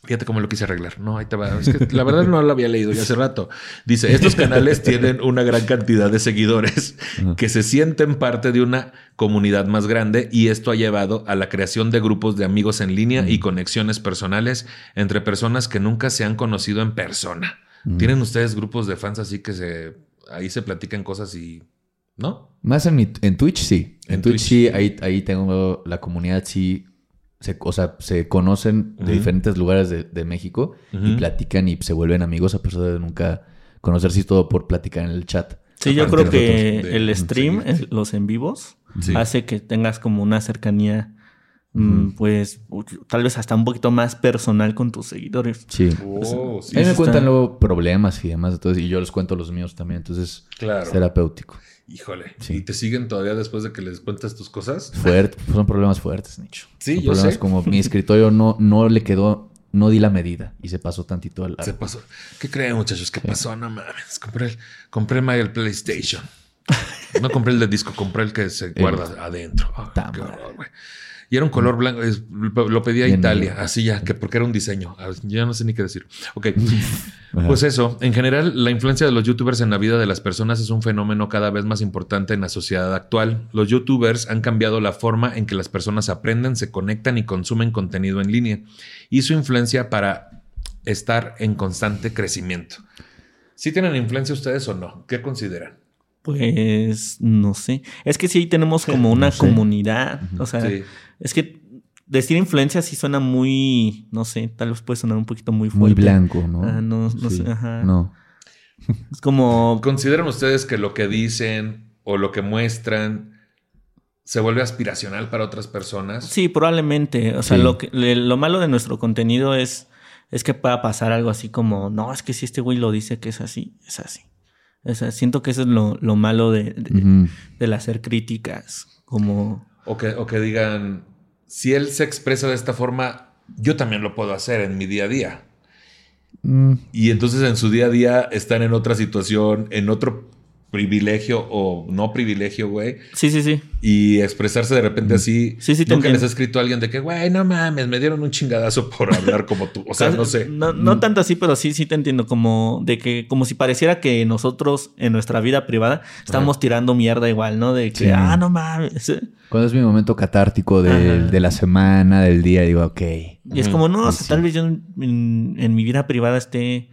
Fíjate cómo lo quise arreglar. No, ahí te va. Es que la verdad no lo había leído ya hace rato. Dice, estos canales tienen una gran cantidad de seguidores que se sienten parte de una comunidad más grande y esto ha llevado a la creación de grupos de amigos en línea y conexiones personales entre personas que nunca se han conocido en persona. ¿Tienen ustedes grupos de fans así que se ahí se platican cosas y ¿no? Más en, en Twitch sí. En, Twitch, sí, ahí, ahí tengo la comunidad, sí. Se, o sea, se conocen de diferentes lugares de, México y platican y se vuelven amigos a pesar de nunca conocerse todo por platicar en el chat. Sí, yo creo que el stream, los en vivos, hace que tengas como una cercanía, mm, pues, tal vez hasta un poquito más personal con tus seguidores. Sí. Oh, sí. me cuentan luego problemas y demás, entonces, y yo les cuento los míos también, entonces, es terapéutico. Híjole. ¿Y te siguen todavía después de que les cuentas tus cosas? Fuerte, son problemas fuertes, Nicho. Sí, son yo problemas como mi escritorio no, no le quedó, no di la medida y se pasó tantito al Se pasó. ¿Qué creen, muchachos? ¿Qué pasó? No mames. Compré el, compré el PlayStation. No compré el de disco, compré el que se guarda adentro. qué horror, güey. Y era un color blanco. lo pedí a Italia, así ya, que porque era un diseño. Ya no sé ni qué decir. Ok. [LAUGHS] pues eso. En general, la influencia de los youtubers en la vida de las personas es un fenómeno cada vez más importante en la sociedad actual. Los youtubers han cambiado la forma en que las personas aprenden, se conectan y consumen contenido en línea. Y su influencia para estar en constante crecimiento. ¿Sí tienen influencia ustedes o no? ¿Qué consideran? Pues no sé. Es que sí tenemos como una comunidad. O sea, es que decir influencia sí suena muy, no sé, tal vez puede sonar un poquito muy fuerte. Muy blanco, ¿no? Ah, no, no sé, ajá. No. Es como... ¿Consideran ustedes que lo que dicen o lo que muestran se vuelve aspiracional para otras personas? Sí, probablemente. O sea, lo, que, lo malo de nuestro contenido es, es que pueda pasar algo así como, no, es que si este güey lo dice que es así, es así. O sea, siento que eso es lo, malo de, del hacer críticas, como... O que, o que digan, si él se expresa de esta forma, yo también lo puedo hacer en mi día a día. Mm. Y entonces en su día a día están en otra situación, en otro privilegio o no privilegio, güey. Sí, sí, sí. Y expresarse de repente así. Sí, sí, Nunca les ha escrito a alguien de que, güey, no mames, me dieron un chingadazo por hablar como tú. O sea, [LAUGHS] no sé. No, no tanto así, pero sí, sí te entiendo. Como de que, como si pareciera que nosotros en nuestra vida privada estamos tirando mierda igual, ¿no? De que, ah, no mames. [LAUGHS] Cuando es mi momento catártico de, la semana, del día, digo, ok. Y es como, no, o sea, tal vez yo en mi vida privada esté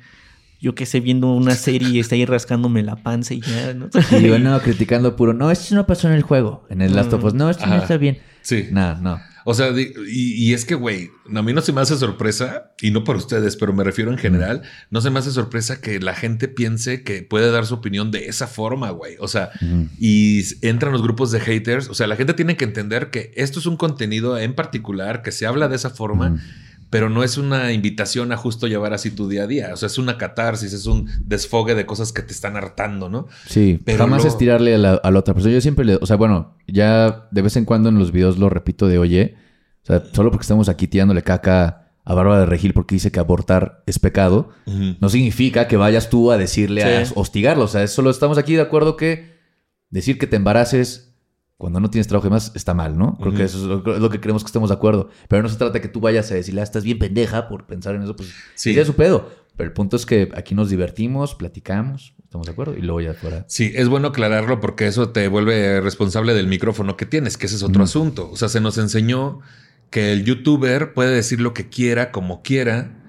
yo que sé, viendo una serie y está ahí rascándome la panza y ya, ¿no? Y bueno, criticando puro, no, esto no pasó en el juego, en el Last of Us, no, esto no está bien. Sí. No, no. O sea, y, es que, güey, a mí no se me hace sorpresa, y no por ustedes, pero me refiero en general, no se me hace sorpresa que la gente piense que puede dar su opinión de esa forma, güey. O sea, y entran los grupos de haters. O sea, la gente tiene que entender que esto es un contenido en particular, que se habla de esa forma pero no es una invitación a justo llevar así tu día a día. O sea, es una catarsis, es un desfogue de cosas que te están hartando, ¿no? Sí, pero jamás es tirarle a la, otra persona. Yo siempre le, o sea, bueno, ya de vez en cuando en los videos lo repito de oye, o sea, solo porque estamos aquí tirándole caca a Bárbara de Regil porque dice que abortar es pecado, no significa que vayas tú a decirle a hostigarlo. O sea, solo estamos aquí de acuerdo que decir que te embaraces cuando no tienes trabajo y más, está mal, ¿no? Creo que eso es lo, que queremos que estemos de acuerdo. Pero no se trata de que tú vayas a decirle, ah, estás bien pendeja por pensar en eso, pues sí, es su pedo. Pero el punto es que aquí nos divertimos, platicamos, estamos de acuerdo, y luego ya fuera. Sí, es bueno aclararlo porque eso te vuelve responsable del micrófono que tienes, que ese es otro asunto. O sea, se nos enseñó que el youtuber puede decir lo que quiera, como quiera,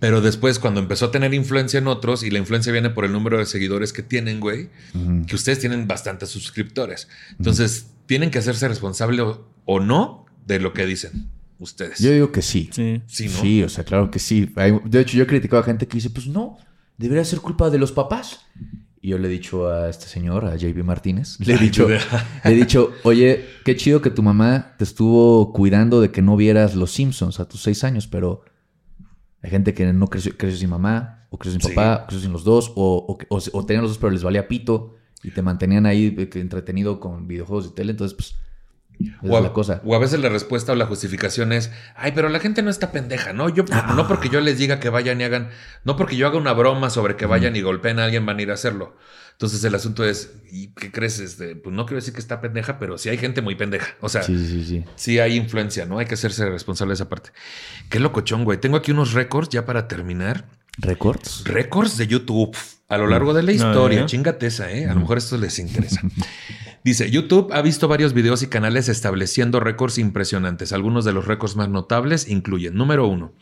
pero después cuando empezó a tener influencia en otros, y la influencia viene por el número de seguidores que tienen, güey, que ustedes tienen bastantes suscriptores. Entonces, tienen que hacerse responsable o, o no de lo que dicen ustedes. Yo digo que sí. Sí. Sí, ¿no? Sí, o sea, claro que sí. Hay- De hecho, yo he criticado a gente que dice, pues no, debería ser culpa de los papás. Y yo le he dicho a este señor, a JB Martínez, le he Ay, dicho, [LAUGHS] le he dicho, oye, qué chido que tu mamá te estuvo cuidando de que no vieras Los Simpsons a tus seis años, pero hay gente que no creció, creció sin mamá, o creció sin Sí. papá, o creció sin los dos, o, o, o- o tenían los dos pero les valía pito y te mantenían ahí eh, entretenido con videojuegos y tele, entonces pues O a, la cosa. o a veces la respuesta o la justificación es, ay, pero la gente no está pendeja, ¿no? Yo, Ah. no porque yo les diga que vayan y hagan, no porque yo haga una broma sobre que vayan y golpeen a alguien, van a ir a hacerlo. Entonces el asunto es, ¿y qué crees? Este, pues no quiero decir que está pendeja, pero sí hay gente muy pendeja. O sea, Sí, sí, sí, sí. sí hay influencia, ¿no? Hay que hacerse responsable de esa parte. Qué locochón, güey. Tengo aquí unos récords ya para terminar. ¿Records? Récords de YouTube a lo largo de la historia. Ah, ¿eh? Chingate esa, ¿eh? A lo mejor esto les interesa. [LAUGHS] Dice, YouTube ha visto varios videos y canales estableciendo récords impresionantes. Algunos de los récords más notables incluyen, número uno,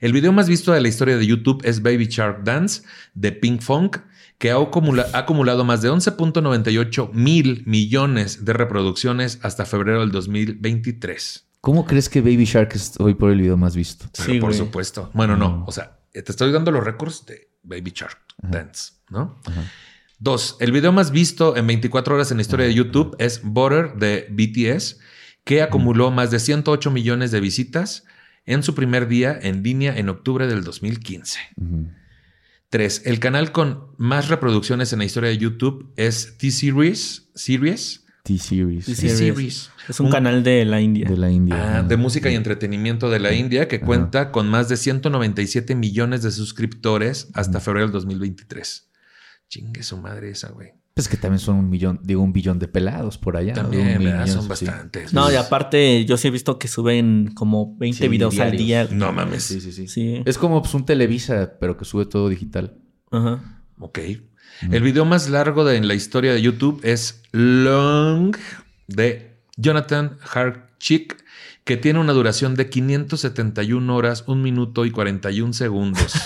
el video más visto de la historia de YouTube es Baby Shark Dance de Pink Funk, que ha, acumulado más de 11.98 mil millones de reproducciones hasta febrero del 2023. ¿Cómo crees que Baby Shark es hoy por el video más visto? Sí, por supuesto. Bueno, no. Mm. O sea, te estoy dando los récords de Baby Shark Dance, ¿no? Dos, el video más visto en 24 horas en la historia de YouTube es Butter de BTS, que acumuló más de 108 millones de visitas en su primer día en línea en octubre del 2015. Ajá. El canal con más reproducciones en la historia de YouTube es T-Series. Series. T-Series. T-Series. Es un, canal de la India. De la India. Ah, de música y entretenimiento de la India que cuenta con más de 197 millones de suscriptores hasta febrero del 2023. Chingue su madre esa, güey. Pues que también son un millón, digo, un billón de pelados por allá. ¿no? También, Un ¿verdad? millón, Son sí. bastantes. No, y aparte, yo sí he visto que suben como 20 Sí, videos al día. No mames. Sí, sí, sí. Sí. Es como pues, un Televisa, pero que sube todo digital. Ajá. Ok. El video más largo de, en la historia de YouTube es Long de Jonathan Harchick, que tiene una duración de 571 horas, 1 minuto y 41 segundos. [LAUGHS]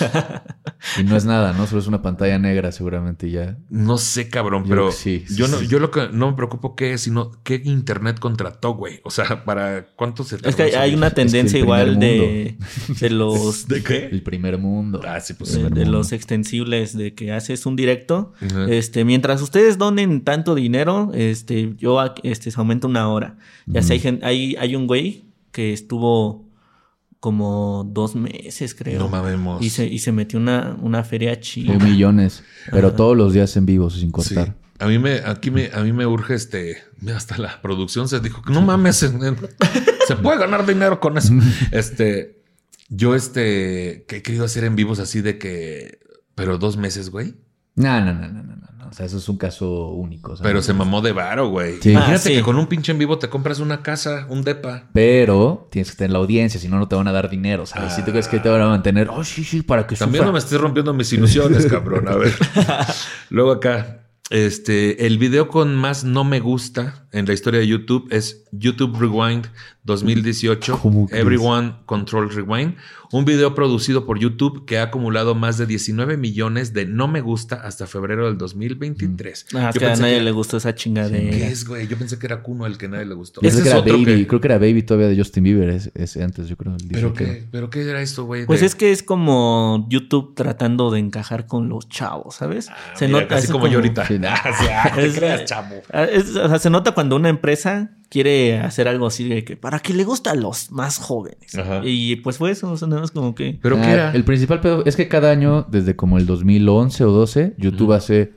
Y no es nada, ¿no? Solo es una pantalla negra seguramente ya. No sé, cabrón, Yo pero sí, sí, yo, no, sí. yo lo que no me preocupo qué es, sino qué internet contrató, güey. O sea, para cuánto se Es que hay una tendencia igual de, de [LAUGHS] los ¿De qué? El primer mundo. Ah, sí, pues. de, los extensibles de que haces un directo. Este, mientras ustedes donen tanto dinero, este, yo este, se aumenta una hora. Ya sé, hay, hay, hay un güey que estuvo como dos meses, creo. No mamemos. Y se, y se metió una, una feria De chida. millones. Pero todos los días en vivo, sin Sí. cortar. A mí me, aquí me, a mí me urge este, hasta la producción se dijo que no mames, en- en- se puede ganar dinero con eso. [LAUGHS] Este, yo este, que he querido hacer en vivos así de que, pero dos meses, güey. No, no, no, no, no. O sea, eso es un caso único. ¿sabes? Pero se mamó de varo, güey. Sí. Imagínate Ah, sí. que con un pinche en vivo te compras una casa, un depa. Pero tienes que tener la audiencia, si no, no te van a dar dinero, ¿sabes? Si tú crees que te van a mantener, oh, sí, sí, para que También no me estés rompiendo mis ilusiones, cabrón. A ver. [LAUGHS] Luego acá, este, el video con más no me gusta en la historia de YouTube es YouTube Rewind 2018. ¿Cómo crees? Everyone Control Rewind. Un video producido por YouTube que ha acumulado más de 19 millones de no me gusta hasta febrero del 2023. Ah, es Yo que a nadie que- le gustó esa chingadera. ¿Qué es, güey? Yo pensé que era Kuno el que nadie le gustó. Ese creo que es era otro Baby, que- creo que era Baby todavía de Justin Bieber, es, es antes, yo creo. ¿Pero 18. qué, ¿Pero qué era esto, güey? Pues De- es que es como YouTube tratando de encajar con los chavos, ¿sabes? Ah, mira, así es como, yo ahorita. Sí, no. [LAUGHS] Ah, sí, ah, te Es- creas, chavo. Ah, es- o sea, se nota cuando una empresa quiere hacer algo así de que para que le guste a los más jóvenes. Ajá. Y pues fue eso, o sea, nada más como que. ¿Pero Ah, qué era? El principal pedo es que cada año, desde como el 2011 o 12, YouTube hace,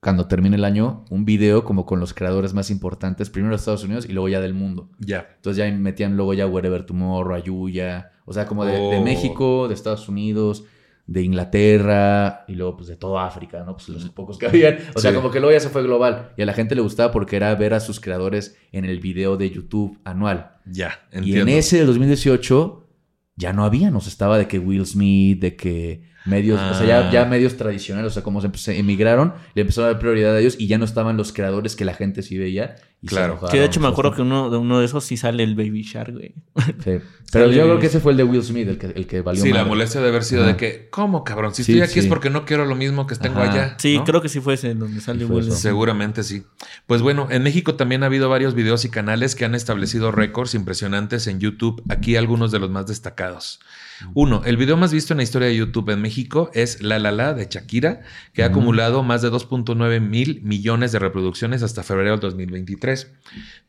cuando termine el año, un video como con los creadores más importantes, primero de Estados Unidos y luego ya del mundo. Ya. Entonces ya metían luego ya Wherever Tomorrow, Ayuya, o sea, como de, de Oh. México, de Estados Unidos, de Inglaterra y luego pues de toda África, ¿no? Pues los pocos que habían. O sea, como que luego ya se fue global y a la gente le gustaba porque era ver a sus creadores en el video de YouTube anual. Ya, Y en ese del 2018 ya no había, nos estaba de que Will Smith, de que medios, o sea, ya, Ah. ya medios tradicionales, o sea, como se, se emigraron, le empezaron a dar prioridad a ellos y ya no estaban los creadores que la gente sí veía y Claro. se Que de hecho me acuerdo que uno de uno de esos sí sale el Baby Shark, güey. Sí. [LAUGHS] Pero yo creo que ese fue el de Will Smith, el que, el que valió Sí, la molestia de haber sido Ajá. de que, ¿cómo cabrón? Si Sí, estoy aquí es porque no quiero lo mismo que tengo Ajá. allá. Sí, ¿no? creo que sí fue ese donde sale Will. eso. Seguramente sí. Pues bueno, en México también ha habido varios videos y canales que han establecido récords impresionantes en YouTube. Aquí algunos de los más destacados. Uno, el video más visto en la historia de YouTube en México es La La La de Shakira, que ha acumulado más de 2.9 mil millones de reproducciones hasta febrero del 2023.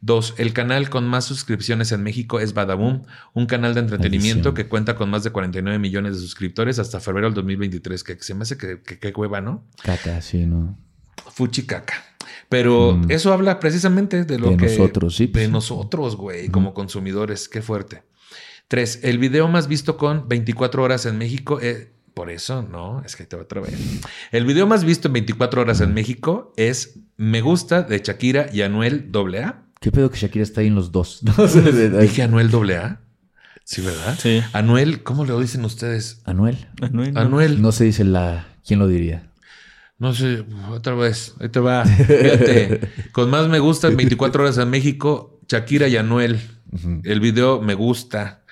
Dos, el canal con más suscripciones en México es Badaboom, un canal de entretenimiento que cuenta con más de 49 millones de suscriptores hasta febrero del 2023, que se me hace que, que, que hueva, ¿no? Caca, sí, ¿no? fuchicaca. Pero Mm. eso habla precisamente de lo De que. nosotros, sí, pues, De nosotros, güey, como consumidores. Qué fuerte. Tres, el video más visto con 24 horas en México. eh, por eso, no, es que ahí te va otra vez. El video más visto en 24 horas en México es Me Gusta de Shakira y Anuel AA. ¿Qué pedo que Shakira está ahí en los dos? [LAUGHS] No sé, de- de- Dije Anuel AA. Sí, ¿verdad? Sí. Anuel, ¿cómo le dicen ustedes? Anuel. Anuel. ¿no? Anuel. No se dice la... ¿Quién lo diría? No sé, otra vez, ahí te va. Fíjate, [LAUGHS] con más me gusta en 24 horas en México, Shakira y Anuel. El video me gusta.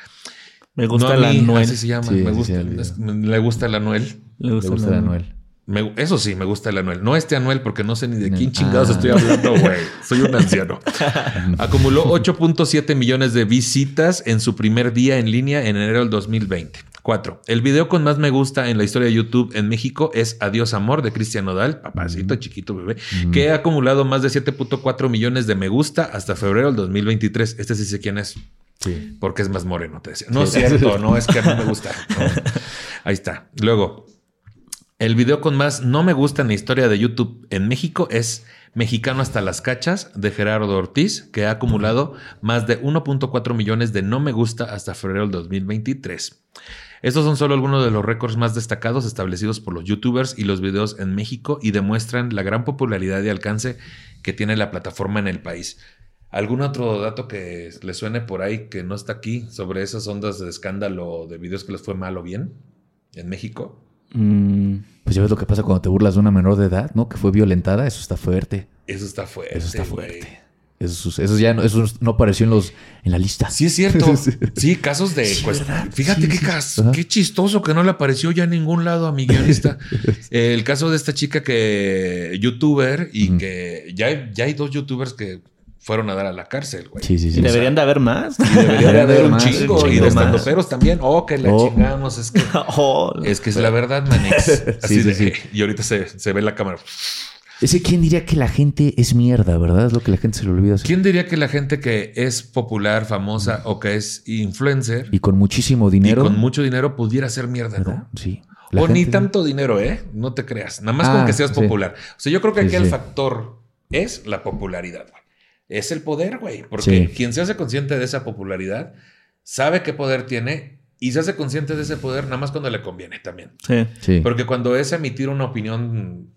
Me gusta no mí, Anuel. Así se llama. Sí, me gusta, sí, le gusta el Anuel. Le Le gusta, el el Anuel. Anuel. Me- eso sí, me gusta el Anuel. No este Anuel, porque no sé ni de No. quién chingados Ah. estoy hablando, güey. Soy un anciano. [LAUGHS] Acumuló 8.7 millones de visitas en su primer día en línea en enero del 2020. 4. El video con más me gusta en la historia de YouTube en México es Adiós Amor de Cristian Nodal, papacito chiquito bebé, que ha acumulado más de 7.4 millones de me gusta hasta febrero del 2023. Este sí sé quién es. Sí. Porque es más moreno, te decía. No Sí. es cierto, no es que a mí me [LAUGHS] gusta. No. Ahí está. Luego, el video con más no me gusta en la historia de YouTube en México es Mexicano hasta las cachas de Gerardo Ortiz, que ha acumulado más de 1.4 millones de no me gusta hasta febrero del 2023. Estos son solo algunos de los récords más destacados establecidos por los youtubers y los videos en México y demuestran la gran popularidad y alcance que tiene la plataforma en el país. ¿Algún otro dato que le suene por ahí que no está aquí sobre esas ondas de escándalo de videos que les fue mal o bien en México? Mm, Pues ya ves lo que pasa cuando te burlas de una menor de edad, ¿no? Que fue violentada. Eso está fuerte. Eso está fuerte. Eso está fuerte. Eso, eso ya no, eso no apareció en los en la lista. Sí, es cierto. [LAUGHS] Sí, casos de. Sí, pues, fíjate Sí, qué, sí. cas- Ajá. qué chistoso que no le apareció ya en ningún lado a mi guionista. [LAUGHS] El caso de esta chica que. youtuber y que ya hay, ya hay dos youtubers que fueron a dar a la cárcel, güey. Sí, sí, sí. y deberían de haber más. Y debería de haber un más, chingo. y de estandoperos también. Oh, que la Oh. chingamos. Es que. [LAUGHS] Oh, Es que es la verdad, Manix. Así Sí, sí, de- sí. Y ahorita se, se ve la cámara. Ese quién diría que la gente es mierda, ¿verdad? Es lo que la gente se le olvida. hacer. ¿Quién diría que la gente que es popular, famosa o que es influencer Y con muchísimo y dinero. con mucho dinero pudiera ser mierda, ¿verdad? ¿no? Sí. O ni tanto dinero, ¿eh? No te creas. Nada más Ah, con que seas sí. popular. O sea, yo creo que Sí, aquí el sí. factor es la popularidad, güey. Es el poder, güey. Porque Sí. quien se hace consciente de esa popularidad sabe qué poder tiene y se hace consciente de ese poder nada más cuando le conviene también. sí. Sí. Porque cuando es emitir una opinión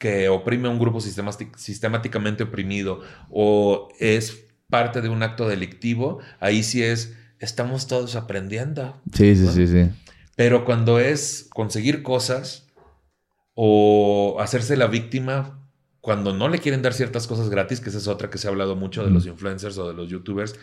que oprime a un grupo sistemátic- sistemáticamente oprimido o es parte de un acto delictivo, ahí sí es, estamos todos aprendiendo. Sí, sí, sí, sí. Pero cuando es conseguir cosas o hacerse la víctima, cuando no le quieren dar ciertas cosas gratis, que esa es otra que se ha hablado mucho de los influencers o de los youtubers,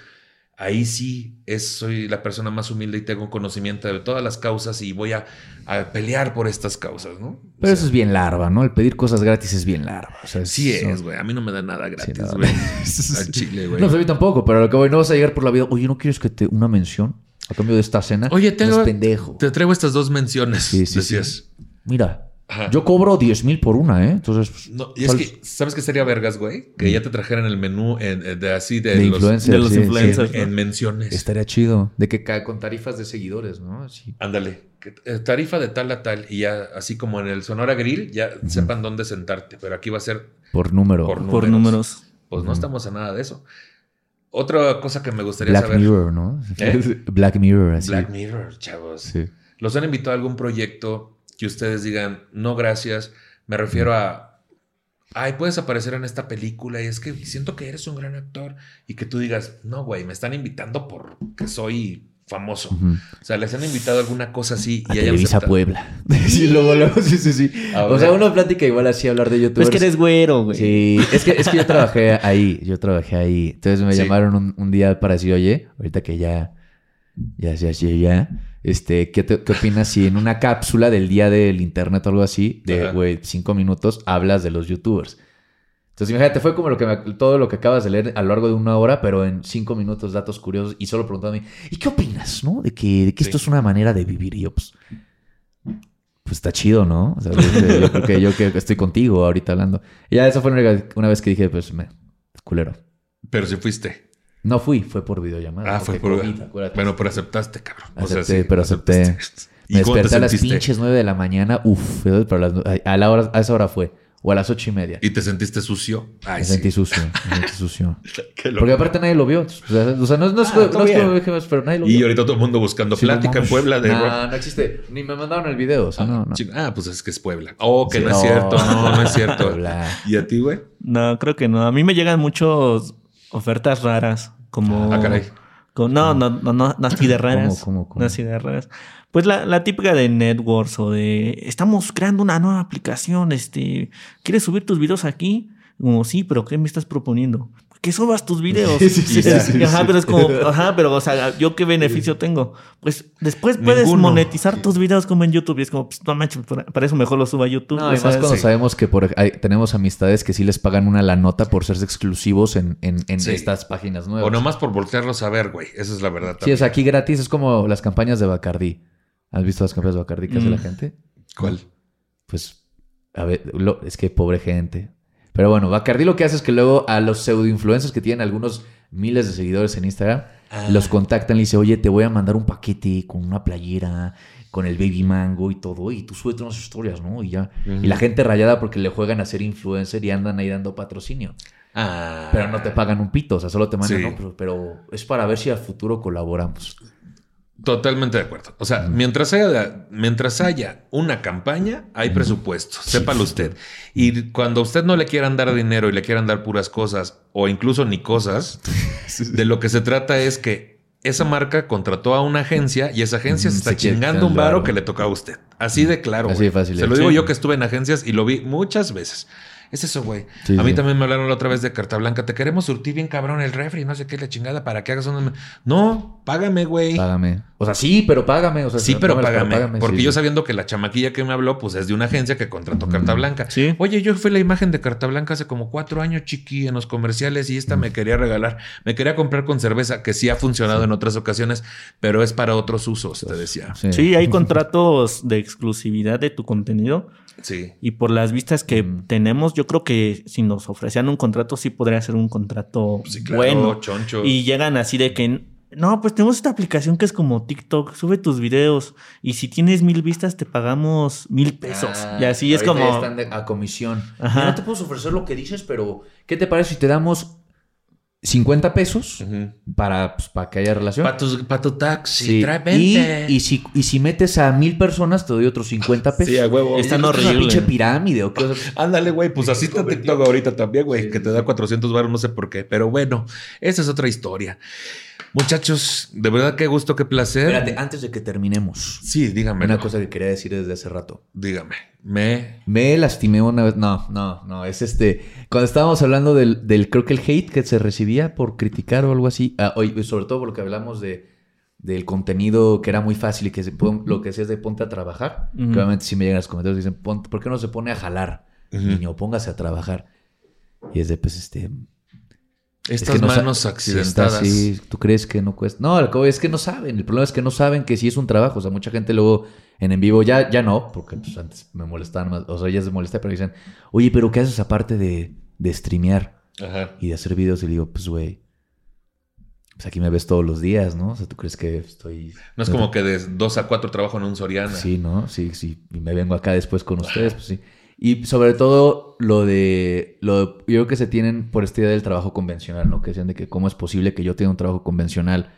ahí sí es, soy la persona más humilde y tengo conocimiento de todas las causas y voy a, a pelear por estas causas, ¿no? Pero O eso es bien larva, ¿no? El pedir cosas gratis es bien larva. O sea, Sí es, güey. A mí no me da nada gratis, no. [LAUGHS] Al chile, güey. No, a mí tampoco, pero a lo que voy, no vas a llegar por la vida. Oye, ¿no quieres que te una mención a cambio de esta cena? Oye, No tengo- es pendejo. Te traigo estas dos menciones, Sí, sí, decías. Mira, Ajá. yo cobro 10 mil por una, ¿eh? Entonces, pues, No, y es ¿cuál- que, ¿sabes qué sería vergas, güey? Que ya te trajeran el menú en- en- de así de, de los, influencer. de los sí, influencers. en, en menciones. Estaría chido. De que cae con tarifas de seguidores, ¿no? Así. Ándale. eh, Tarifa de tal a tal. Y ya, así como en el Sonora Grill, ya sepan dónde sentarte. Pero aquí va a ser, Por número. Por número. Por números. pues no estamos a nada de eso. Otra cosa que me gustaría Black saber. Mirror, ¿no? ¿Eh? [LAUGHS] Black Mirror, así. Black Mirror, chavos. Sí. ¿Los han invitado a algún proyecto que ustedes digan, no, gracias? Me refiero a, ay, puedes aparecer en esta película y es que siento que eres un gran actor y que tú digas, no, güey, me están invitando porque soy famoso. O sea, les han invitado a alguna cosa así A y hayan Televisa aceptado. Puebla. [LAUGHS] sí, luego, luego, sí, sí, O sea, uno plática igual así hablar de Pues youtubers. que eres güero, güey. Sí, es que, es que yo trabajé ahí, yo trabajé ahí. Entonces me Sí. llamaron un, un día para decir, oye, ahorita que ya, ya, ya, ya, ya, este, ¿qué, te- qué opinas si en una cápsula del día del internet o algo así, de, güey, cinco minutos, hablas de los youtubers? Entonces, imagínate, fue como lo que me- todo lo que acabas de leer a lo largo de una hora, pero en cinco minutos, datos curiosos, y solo preguntándome, ¿y qué opinas, no? De que, de que esto es una manera de vivir. Y yo, pues, pues está chido, ¿no? O sea, yo, yo creo que yo que estoy contigo ahorita hablando. Y ya esa fue una, una vez que dije, pues, me, culero. Pero si fuiste. No fui, fue por videollamada. Ah, fue por. COVID, acuérdate. Bueno, pero aceptaste, cabrón. O sea, Acepté, sí, pero acepté. aceptaste. me ¿Y desperté a las pinches nueve de la mañana. Uf, pero las, a, la hora, a esa hora fue. O a las ocho y media. ¿Y te sentiste sucio? Ay, me sí. sentí sucio, me sentí sucio. [LAUGHS] Porque aparte nadie lo vio. O sea, o sea, no, no es, Ah, no es dije, pero nadie lo Y vio. ahorita todo el mundo buscando Sí, no plática en. Puebla de. No, no existe. Ni me mandaron el video. O sea, no, no. Ah, pues es que es Puebla. Oh, que Sí, no, es cierto. No, no es cierto. Puebla. ¿Y a ti, güey? No, creo que no. A mí me llegan muchos ofertas raras. Como. Ah, caray. como- no, no, no, no, no así de [LAUGHS] raras. ¿Cómo, cómo, cómo? No así de raras. Pues la, la típica de networks o de estamos creando una nueva aplicación. Este, ¿quieres subir tus videos aquí? Como sí, pero ¿qué me estás proponiendo? Que subas tus videos. [LAUGHS] Sí, sí, sí, Y- sí, sí, ajá, sí. pero es como, [LAUGHS] ajá, pero o sea, ¿yo qué beneficio tengo? Pues después puedes Ninguno. monetizar tus videos como en YouTube. Y es como, pues no manches, para eso mejor lo suba a YouTube. No, o y sea, más cuando sí. sabemos que por, hay- tenemos amistades que sí les pagan una la nota por ser exclusivos en, en, en Sí. estas páginas nuevas. O nomás por voltearlos a ver, güey. Esa es la verdad. Sí, es aquí gratis. Es como las campañas de Bacardí. ¿Has visto las campañas de Bacardí que hace Mm. la gente? ¿Cuál? Pues, a ver, lo- es que pobre gente. Pero bueno, Bacardí lo que hace es que luego a los pseudo influencers que tienen algunos miles de seguidores en Instagram, Ah. los contactan y le dicen, oye, te voy a mandar un paquete con una playera, con el baby mango y todo, y tú súbete unas historias, ¿no? Y ya. Y la gente rayada porque le juegan a ser influencer y andan ahí dando patrocinio. Ah. Pero no te pagan un pito, o sea, solo te mandan, Sí. ¿no? Pero, pero es para ver si al futuro colaboramos. Totalmente de acuerdo. O sea, mientras haya, mientras haya una campaña, hay presupuesto. Sépalo usted. Y cuando a usted no le quieran dar dinero y le quieran dar puras cosas, o incluso ni cosas, [LAUGHS] de lo que se trata es que esa marca contrató a una agencia y esa agencia se está se chingando un varo que le toca a usted. Así de claro. Así de fácil, Se lo digo yo que estuve en agencias y lo vi muchas veces. Es eso, güey. Sí, a mí sí. también me hablaron la otra vez de Carta Blanca. Te queremos surtir bien cabrón el refri, no sé qué, la chingada, para que hagas una... No, págame, güey. Págame. O sea, sí, pero págame. O sea, Sí, no pero págame. Porque sí, yo sabiendo que la chamaquilla que me habló, pues es de una agencia que contrató Carta Blanca. Sí. Oye, yo fui la imagen de Carta Blanca hace como cuatro años, chiqui, en los comerciales, y esta me quería regalar. Me quería comprar con cerveza, que sí ha funcionado en otras ocasiones, pero es para otros usos, te decía. Sí. Sí, hay contratos de exclusividad de tu contenido Sí. y por las vistas que Mm. tenemos, yo creo que si nos ofrecían un contrato, sí podría ser un contrato Sí, claro, bueno. choncho. Y llegan así de que, no, pues tenemos esta aplicación que es como TikTok, sube tus videos y si tienes mil vistas te pagamos mil pesos. Ah, y así es como... están de- a comisión. Ajá. Ya No te puedo ofrecer lo que dices, pero ¿qué te parece si te damos 50 pesos para, pues, para que haya relación? Para tu, pa' tu taxi, Sí. trae Y, 20. y si, y si metes a mil personas, te doy otros 50 pesos. Sí, a huevo. Están ¿Es una horrible. pinche pirámide o qué? O sea, Ándale, güey, pues así está TikTok ahorita también, güey, Sí, que te da sí. 400 baros, no sé por qué. Pero bueno, esa es otra historia. Muchachos, de verdad qué gusto, qué placer. Espérate, antes de que terminemos. Sí, dígame. Una cosa que quería decir desde hace rato. Dígame. Me. Me lastimé una vez. No, no, no. Es este. Cuando estábamos hablando del, del creo que el hate que se recibía por criticar o algo así. ah, oye, sobre todo por lo que hablamos de del contenido que era muy fácil y que se pon- lo que decías de ponte a trabajar. Que obviamente si me llegan los comentarios y dicen, ponte, ¿por qué no se pone a jalar? Niño, póngase a trabajar. Y es de, pues, este. es Estas que no manos si accidentadas. así, ¿Tú crees que no cuesta? No, es que no saben. El problema es que no saben que sí es un trabajo. O sea, mucha gente luego en en vivo ya, ya no, porque pues, antes me molestaban más. O sea, ya se molesta, pero dicen, oye, pero ¿qué haces aparte de, de streamear Ajá. y de hacer videos? Y le digo, pues, güey, pues aquí me ves todos los días, ¿no? O sea, ¿tú crees que estoy. No es como que de dos a cuatro trabajo en un Soriana. Sí, ¿no? Sí, sí. Y me vengo acá después con ustedes, pues sí. Y sobre todo lo de, lo de- yo creo que se tienen por esta idea del trabajo convencional, ¿no? Que decían de que cómo es posible que yo tenga un trabajo convencional,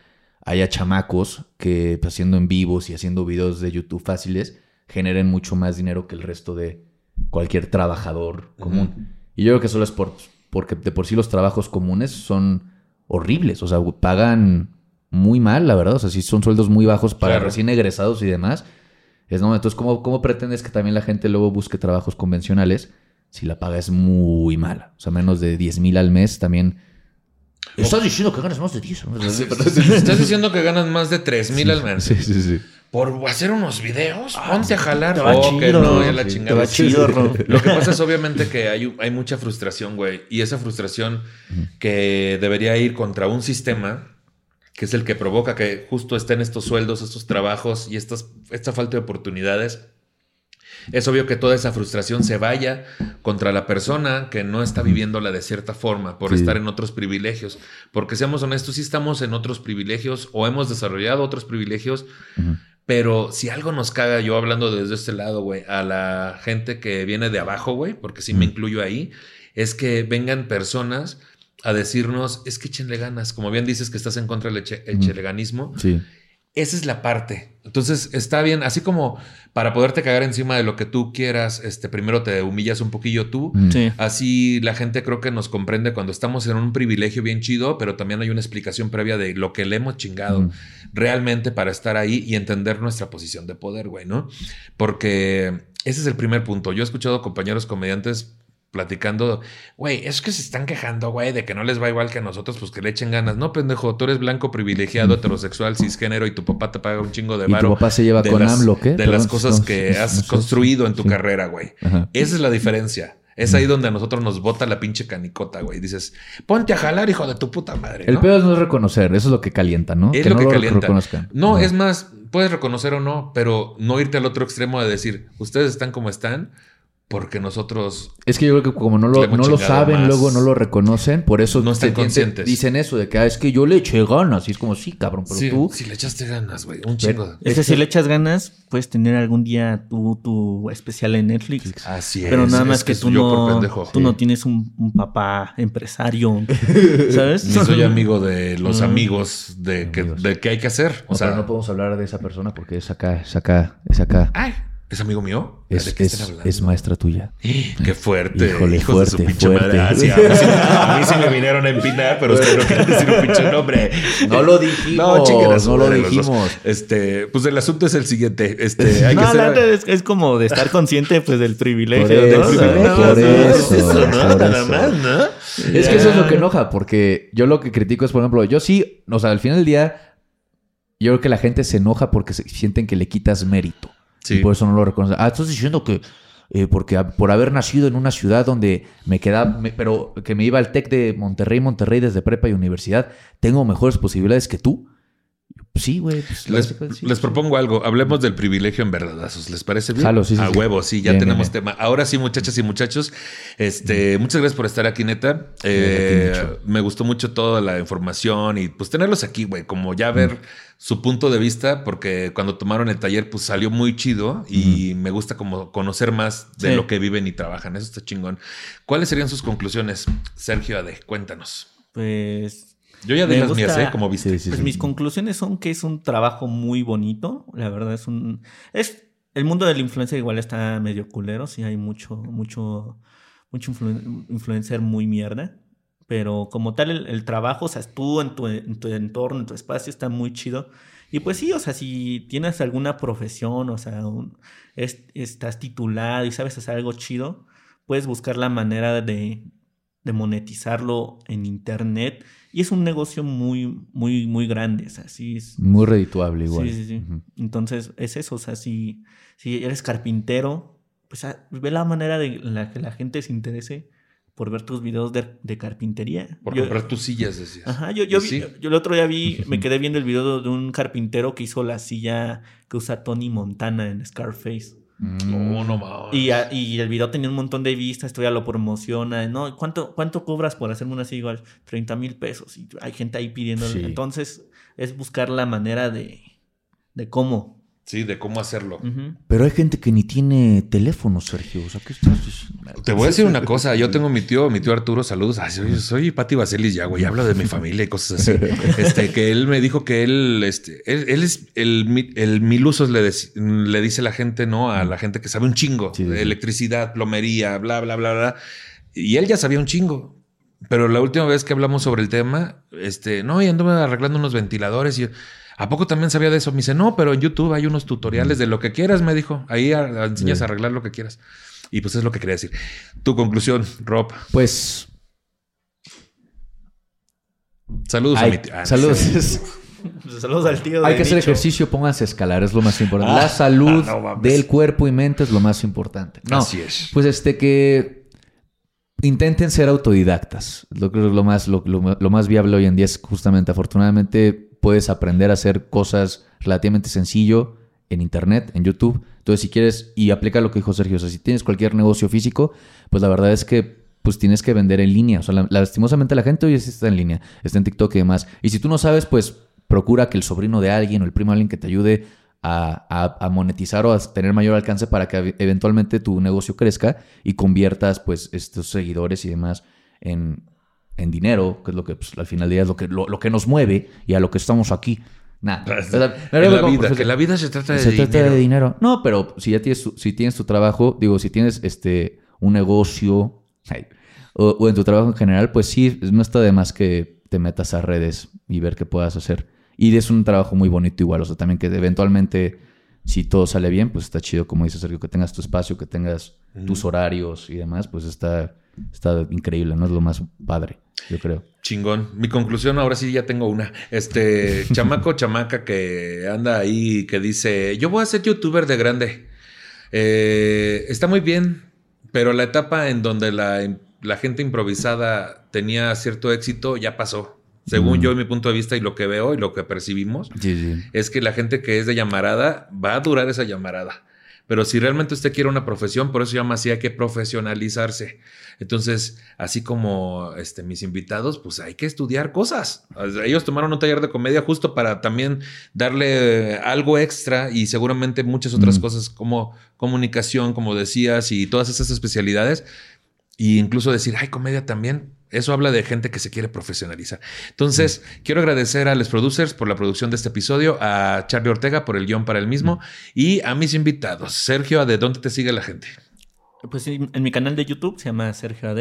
haya chamacos que pues, haciendo en vivos y haciendo videos de YouTube fáciles generen mucho más dinero que el resto de cualquier trabajador común. Y yo creo que solo es por, porque de por sí los trabajos comunes son horribles, o sea, pagan muy mal, la verdad. O sea, sí son sueldos muy bajos para Claro. recién egresados y demás. Es, no, entonces, ¿cómo, ¿cómo pretendes que también la gente luego busque trabajos convencionales si la paga es muy mala? O sea, menos de 10 mil al mes también. Estás diciendo que ganas más de 10. [LAUGHS] ¿no? Estás diciendo que ganas más de 3 mil al mes. Sí, sí, sí. Por hacer unos videos, ponte a jalar. te va Oh, que chido, no, ya la sí, chingada. Lo que pasa es obviamente que hay, hay mucha frustración, güey. Y esa frustración que debería ir contra un sistema que es el que provoca que justo estén estos sueldos, estos trabajos y estas, esta falta de oportunidades. Es obvio que toda esa frustración se vaya contra la persona que no está viviéndola de cierta forma por Sí. estar en otros privilegios. Porque seamos honestos, sí estamos en otros privilegios o hemos desarrollado otros privilegios, pero si algo nos caga, yo hablando desde este lado, güey, a la gente que viene de abajo, güey, porque sí me incluyo ahí, es que vengan personas a decirnos, es que échenle ganas. Como bien dices que estás en contra del eche- Sí. Esa es la parte. Entonces está bien, así como para poderte cagar encima de lo que tú quieras, este, primero te humillas un poquillo tú. Mm. Sí. Así la gente creo que nos comprende cuando estamos en un privilegio bien chido, pero también hay una explicación previa de lo que le hemos chingado Mm. realmente para estar ahí y entender nuestra posición de poder, güey, ¿no? Porque ese es el primer punto. Yo he escuchado compañeros comediantes platicando, güey, es que se están quejando, güey, de que no les va igual que a nosotros, pues que le echen ganas. No, pendejo, tú eres blanco, privilegiado, heterosexual, cisgénero y tu papá te paga un chingo de ¿Y tu varo. papá se lleva con las- AMLO, qué? De Perdón, las cosas no, que no, has no construido en tu Sí. carrera, güey. Esa es la diferencia. Es ahí donde a nosotros nos bota la pinche canicota, güey. Dices, ponte a jalar, hijo de tu puta madre. El ¿no? peor es no reconocer, eso es lo que calienta, ¿no? Es que lo no que lo calienta. reconozcan. No, es más, puedes reconocer o no, pero no irte al otro extremo de decir, ustedes están como están, porque nosotros Es que yo creo que como no lo, no lo saben, más. luego no lo reconocen, por eso No están te- te- conscientes. dicen eso de que ah, es que yo le eché ganas. Y es como, sí, cabrón, pero sí, tú. si le echaste ganas, güey, un chingo. Es que si le echas ganas, puedes tener algún día tu, tu especial en Netflix. Así es. Pero nada más es que, tú, no, pendejo. tú no tienes un, un papá empresario, [LAUGHS] ¿sabes? Ni soy amigo de los Mm. amigos de que, de qué hay que hacer. O No, sea, pero no podemos hablar de esa persona porque es acá, es acá, es acá. ay, ¿es amigo mío? Es, ¿De qué están es, hablando? es maestra tuya. [GASPS] Qué fuerte. Híjole, hijos de su fuerte, pinche fuerte. madre. Ah, sí, a, mí sí, a mí sí me vinieron a empinar, pero ustedes no quieren decir un pinche nombre. No lo dijimos. No, no lo dijimos. Este, pues el asunto es el siguiente. Este, [LAUGHS] hay No, que ser- es, es como de estar consciente pues del privilegio, Por ¿no? eso, por ¿no? Es eso, ¿no? por Nada eso. más, ¿no? Es que eso es lo que enoja, porque yo lo que critico es, por ejemplo, yo sí, o sea, al final del día, yo creo que la gente se enoja porque se sienten que le quitas mérito. Y por eso no lo reconocen. Ah, estás diciendo que eh, porque por haber nacido en una ciudad donde me quedaba, pero que me iba al TEC de Monterrey, Monterrey desde prepa y universidad, tengo mejores posibilidades que tú. Sí, güey. pues, Les, la- sí, les sí. propongo algo. Hablemos del privilegio en verdadazos. ¿Les parece bien? Jalo, sí, sí, A sí. huevo, sí, ya Bien, tenemos bien, tema. Ahora sí, muchachas y muchachos, este, muchas gracias por estar aquí, neta. Eh, me gustó mucho toda la información y pues tenerlos aquí, güey, como ya ver su punto de vista, porque cuando tomaron el taller, pues salió muy chido y me gusta como conocer más de Sí. lo que viven y trabajan. Eso está chingón. ¿Cuáles serían sus conclusiones? Sergio Ade, cuéntanos. Pues Yo ya di las mías, ¿eh? Como viste. Sí, sí, Pues sí. mis conclusiones son que es un trabajo muy bonito. La verdad es un. Es. El mundo del influencer igual está medio culero. Sí, hay mucho, mucho, mucho influen- influencer muy mierda. Pero como tal, el, el trabajo, o sea, tú en tu, en tu entorno, en tu espacio, está muy chido. Y pues sí, o sea, si tienes alguna profesión, o sea, un- es- estás titulado y sabes hacer algo chido, puedes buscar la manera de, de monetizarlo en internet. Y es un negocio muy, muy, muy grande. O sea, sí es. Muy redituable igual. Sí, sí, sí. Entonces, es eso. O sea, si, si eres carpintero, pues ah, ve la manera de la que la gente se interese por ver tus videos de, de carpintería. Por Yo- comprar tus sillas, decías. Ajá, yo, yo, vi- Sí. yo el otro día vi, me quedé viendo el video de un carpintero que hizo la silla que usa Tony Montana en Scarface. No, no mames. Y, a- y el video tenía un montón de vistas, todavía lo promociona. ¿no? ¿Cuánto, ¿Cuánto cobras por hacerme una silla igual? 30 mil pesos. Y hay gente ahí pidiendo. Sí. Entonces, es buscar la manera de, de cómo. Sí, de cómo hacerlo. Pero hay gente que ni tiene teléfono, Sergio. O sea, ¿qué estás diciendo? Te voy a decir una [LAUGHS] cosa. Yo tengo mi tío, mi tío Arturo, saludos. Ay, soy, soy Pati Vaselis ya, güey. Hablo de mi familia y cosas así. [LAUGHS] Este, que él me dijo que él, este, él, él es el, el mil usos le, le dice la gente, ¿no? A la gente que sabe un chingo Sí, sí, de sí. electricidad, plomería, bla, bla, bla, bla. Y él ya sabía un chingo. Pero la última vez que hablamos sobre el tema, este, no, y anduve arreglando unos ventiladores y yo, ¿a poco también sabía de eso? Me dice, no, pero en YouTube hay unos tutoriales de lo que quieras, me dijo. Ahí a- enseñas a arreglar lo que quieras. Y pues es lo que quería decir. Tu conclusión, Rob. Pues. Saludos a mi tía. Ah, saludos. [LAUGHS] Saludos al tío. Hay que hacer ejercicio, pónganse a escalar, es lo más importante. Ah, la salud no mames. del cuerpo y mente es lo más importante. No, Así es. Pues este que intenten ser autodidactas. Lo más, lo, lo- lo más viable hoy en día es justamente, afortunadamente, puedes aprender a hacer cosas relativamente sencillo en internet, en YouTube. Entonces, si quieres, y aplica lo que dijo Sergio, o sea, si tienes cualquier negocio físico, pues la verdad es que pues tienes que vender en línea. O sea, la- lastimosamente la gente hoy está en línea, está en TikTok y demás. Y si tú no sabes, pues procura que el sobrino de alguien o el primo de alguien que te ayude a, a- a monetizar o a tener mayor alcance para que ev- eventualmente tu negocio crezca y conviertas pues estos seguidores y demás en, en dinero, que es lo que pues, al final del día es lo que, lo, lo que nos mueve y a lo que estamos aquí. [LAUGHS] Vida, profesor- que la vida se trata de se dinero. trata de dinero. No, pero si ya tienes tu, si tienes tu trabajo, digo, si tienes este un negocio o, o en tu trabajo en general, pues sí, no está de más que te metas a redes y ver qué puedas hacer. Y es un trabajo muy bonito igual, o sea, también que eventualmente, si todo sale bien, pues está chido, como dice Sergio, que tengas tu espacio, que tengas tus horarios y demás, pues está, está increíble, ¿no? Es lo más padre, yo creo. Chingón. Mi conclusión, ahora sí ya tengo una. Este [LAUGHS] chamaco, chamaca que anda ahí, que dice, yo voy a ser youtuber de grande. Eh, está muy bien, pero la etapa en donde la, la gente improvisada tenía cierto éxito ya pasó. Según Mm. yo, y mi punto de vista y lo que veo y lo que percibimos, Sí, sí. es que la gente que es de llamarada va a durar esa llamarada. Pero si realmente usted quiere una profesión, por eso llama así, hay que profesionalizarse. Entonces, así como este, mis invitados, pues hay que estudiar cosas. Ellos tomaron un taller de comedia justo para también darle algo extra y seguramente muchas otras Mm. cosas como comunicación, como decías, y todas esas especialidades. Y incluso decir, ay, comedia también. Eso habla de gente que se quiere profesionalizar. Entonces, quiero agradecer a los producers por la producción de este episodio, a Charlie Ortega por el guion para el mismo y a mis invitados. Sergio, ¿de dónde te sigue la gente? Pues sí, en mi canal de YouTube se llama Sergio AD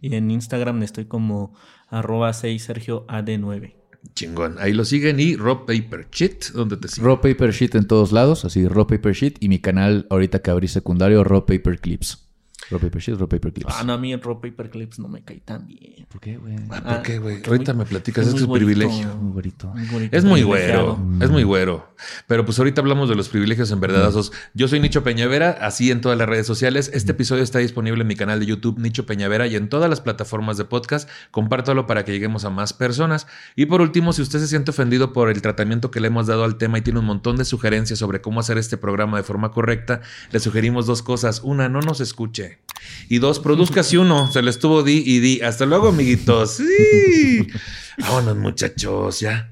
y en Instagram estoy como arroba 6 Sergio AD9. Chingón. Ahí lo siguen y Rob Paper Shit, ¿dónde te siguen? Raw Paper Sheet en todos lados, así Raw Paper y mi canal ahorita que abrí secundario, Raw Paper Clips. Raw Paper Sheet, Raw Paper Clips. Ah, no, a mí el Raw Paper Clips no me cae tan bien. ¿Por qué, güey? Ah, ¿Por qué, güey? Ahorita muy- me platicas, es muy tu privilegio. Muy bonito. Muy bonito, Es muy güero, es muy güero. Pero pues ahorita hablamos de los privilegios en verdadazos. Yo soy Nicho Peñavera, así en todas las redes sociales. Este episodio está disponible en mi canal de YouTube, Nicho Peñavera, y en todas las plataformas de podcast. Compártalo para que lleguemos a más personas. Y por último, si usted se siente ofendido por el tratamiento que le hemos dado al tema y tiene un montón de sugerencias sobre cómo hacer este programa de forma correcta, le sugerimos dos cosas. Una, no nos escuche. Y dos, produzcas y uno. Se lo estuvo di y di. Hasta luego, amiguitos. Sí. [LAUGHS] Vámonos, muchachos, ya.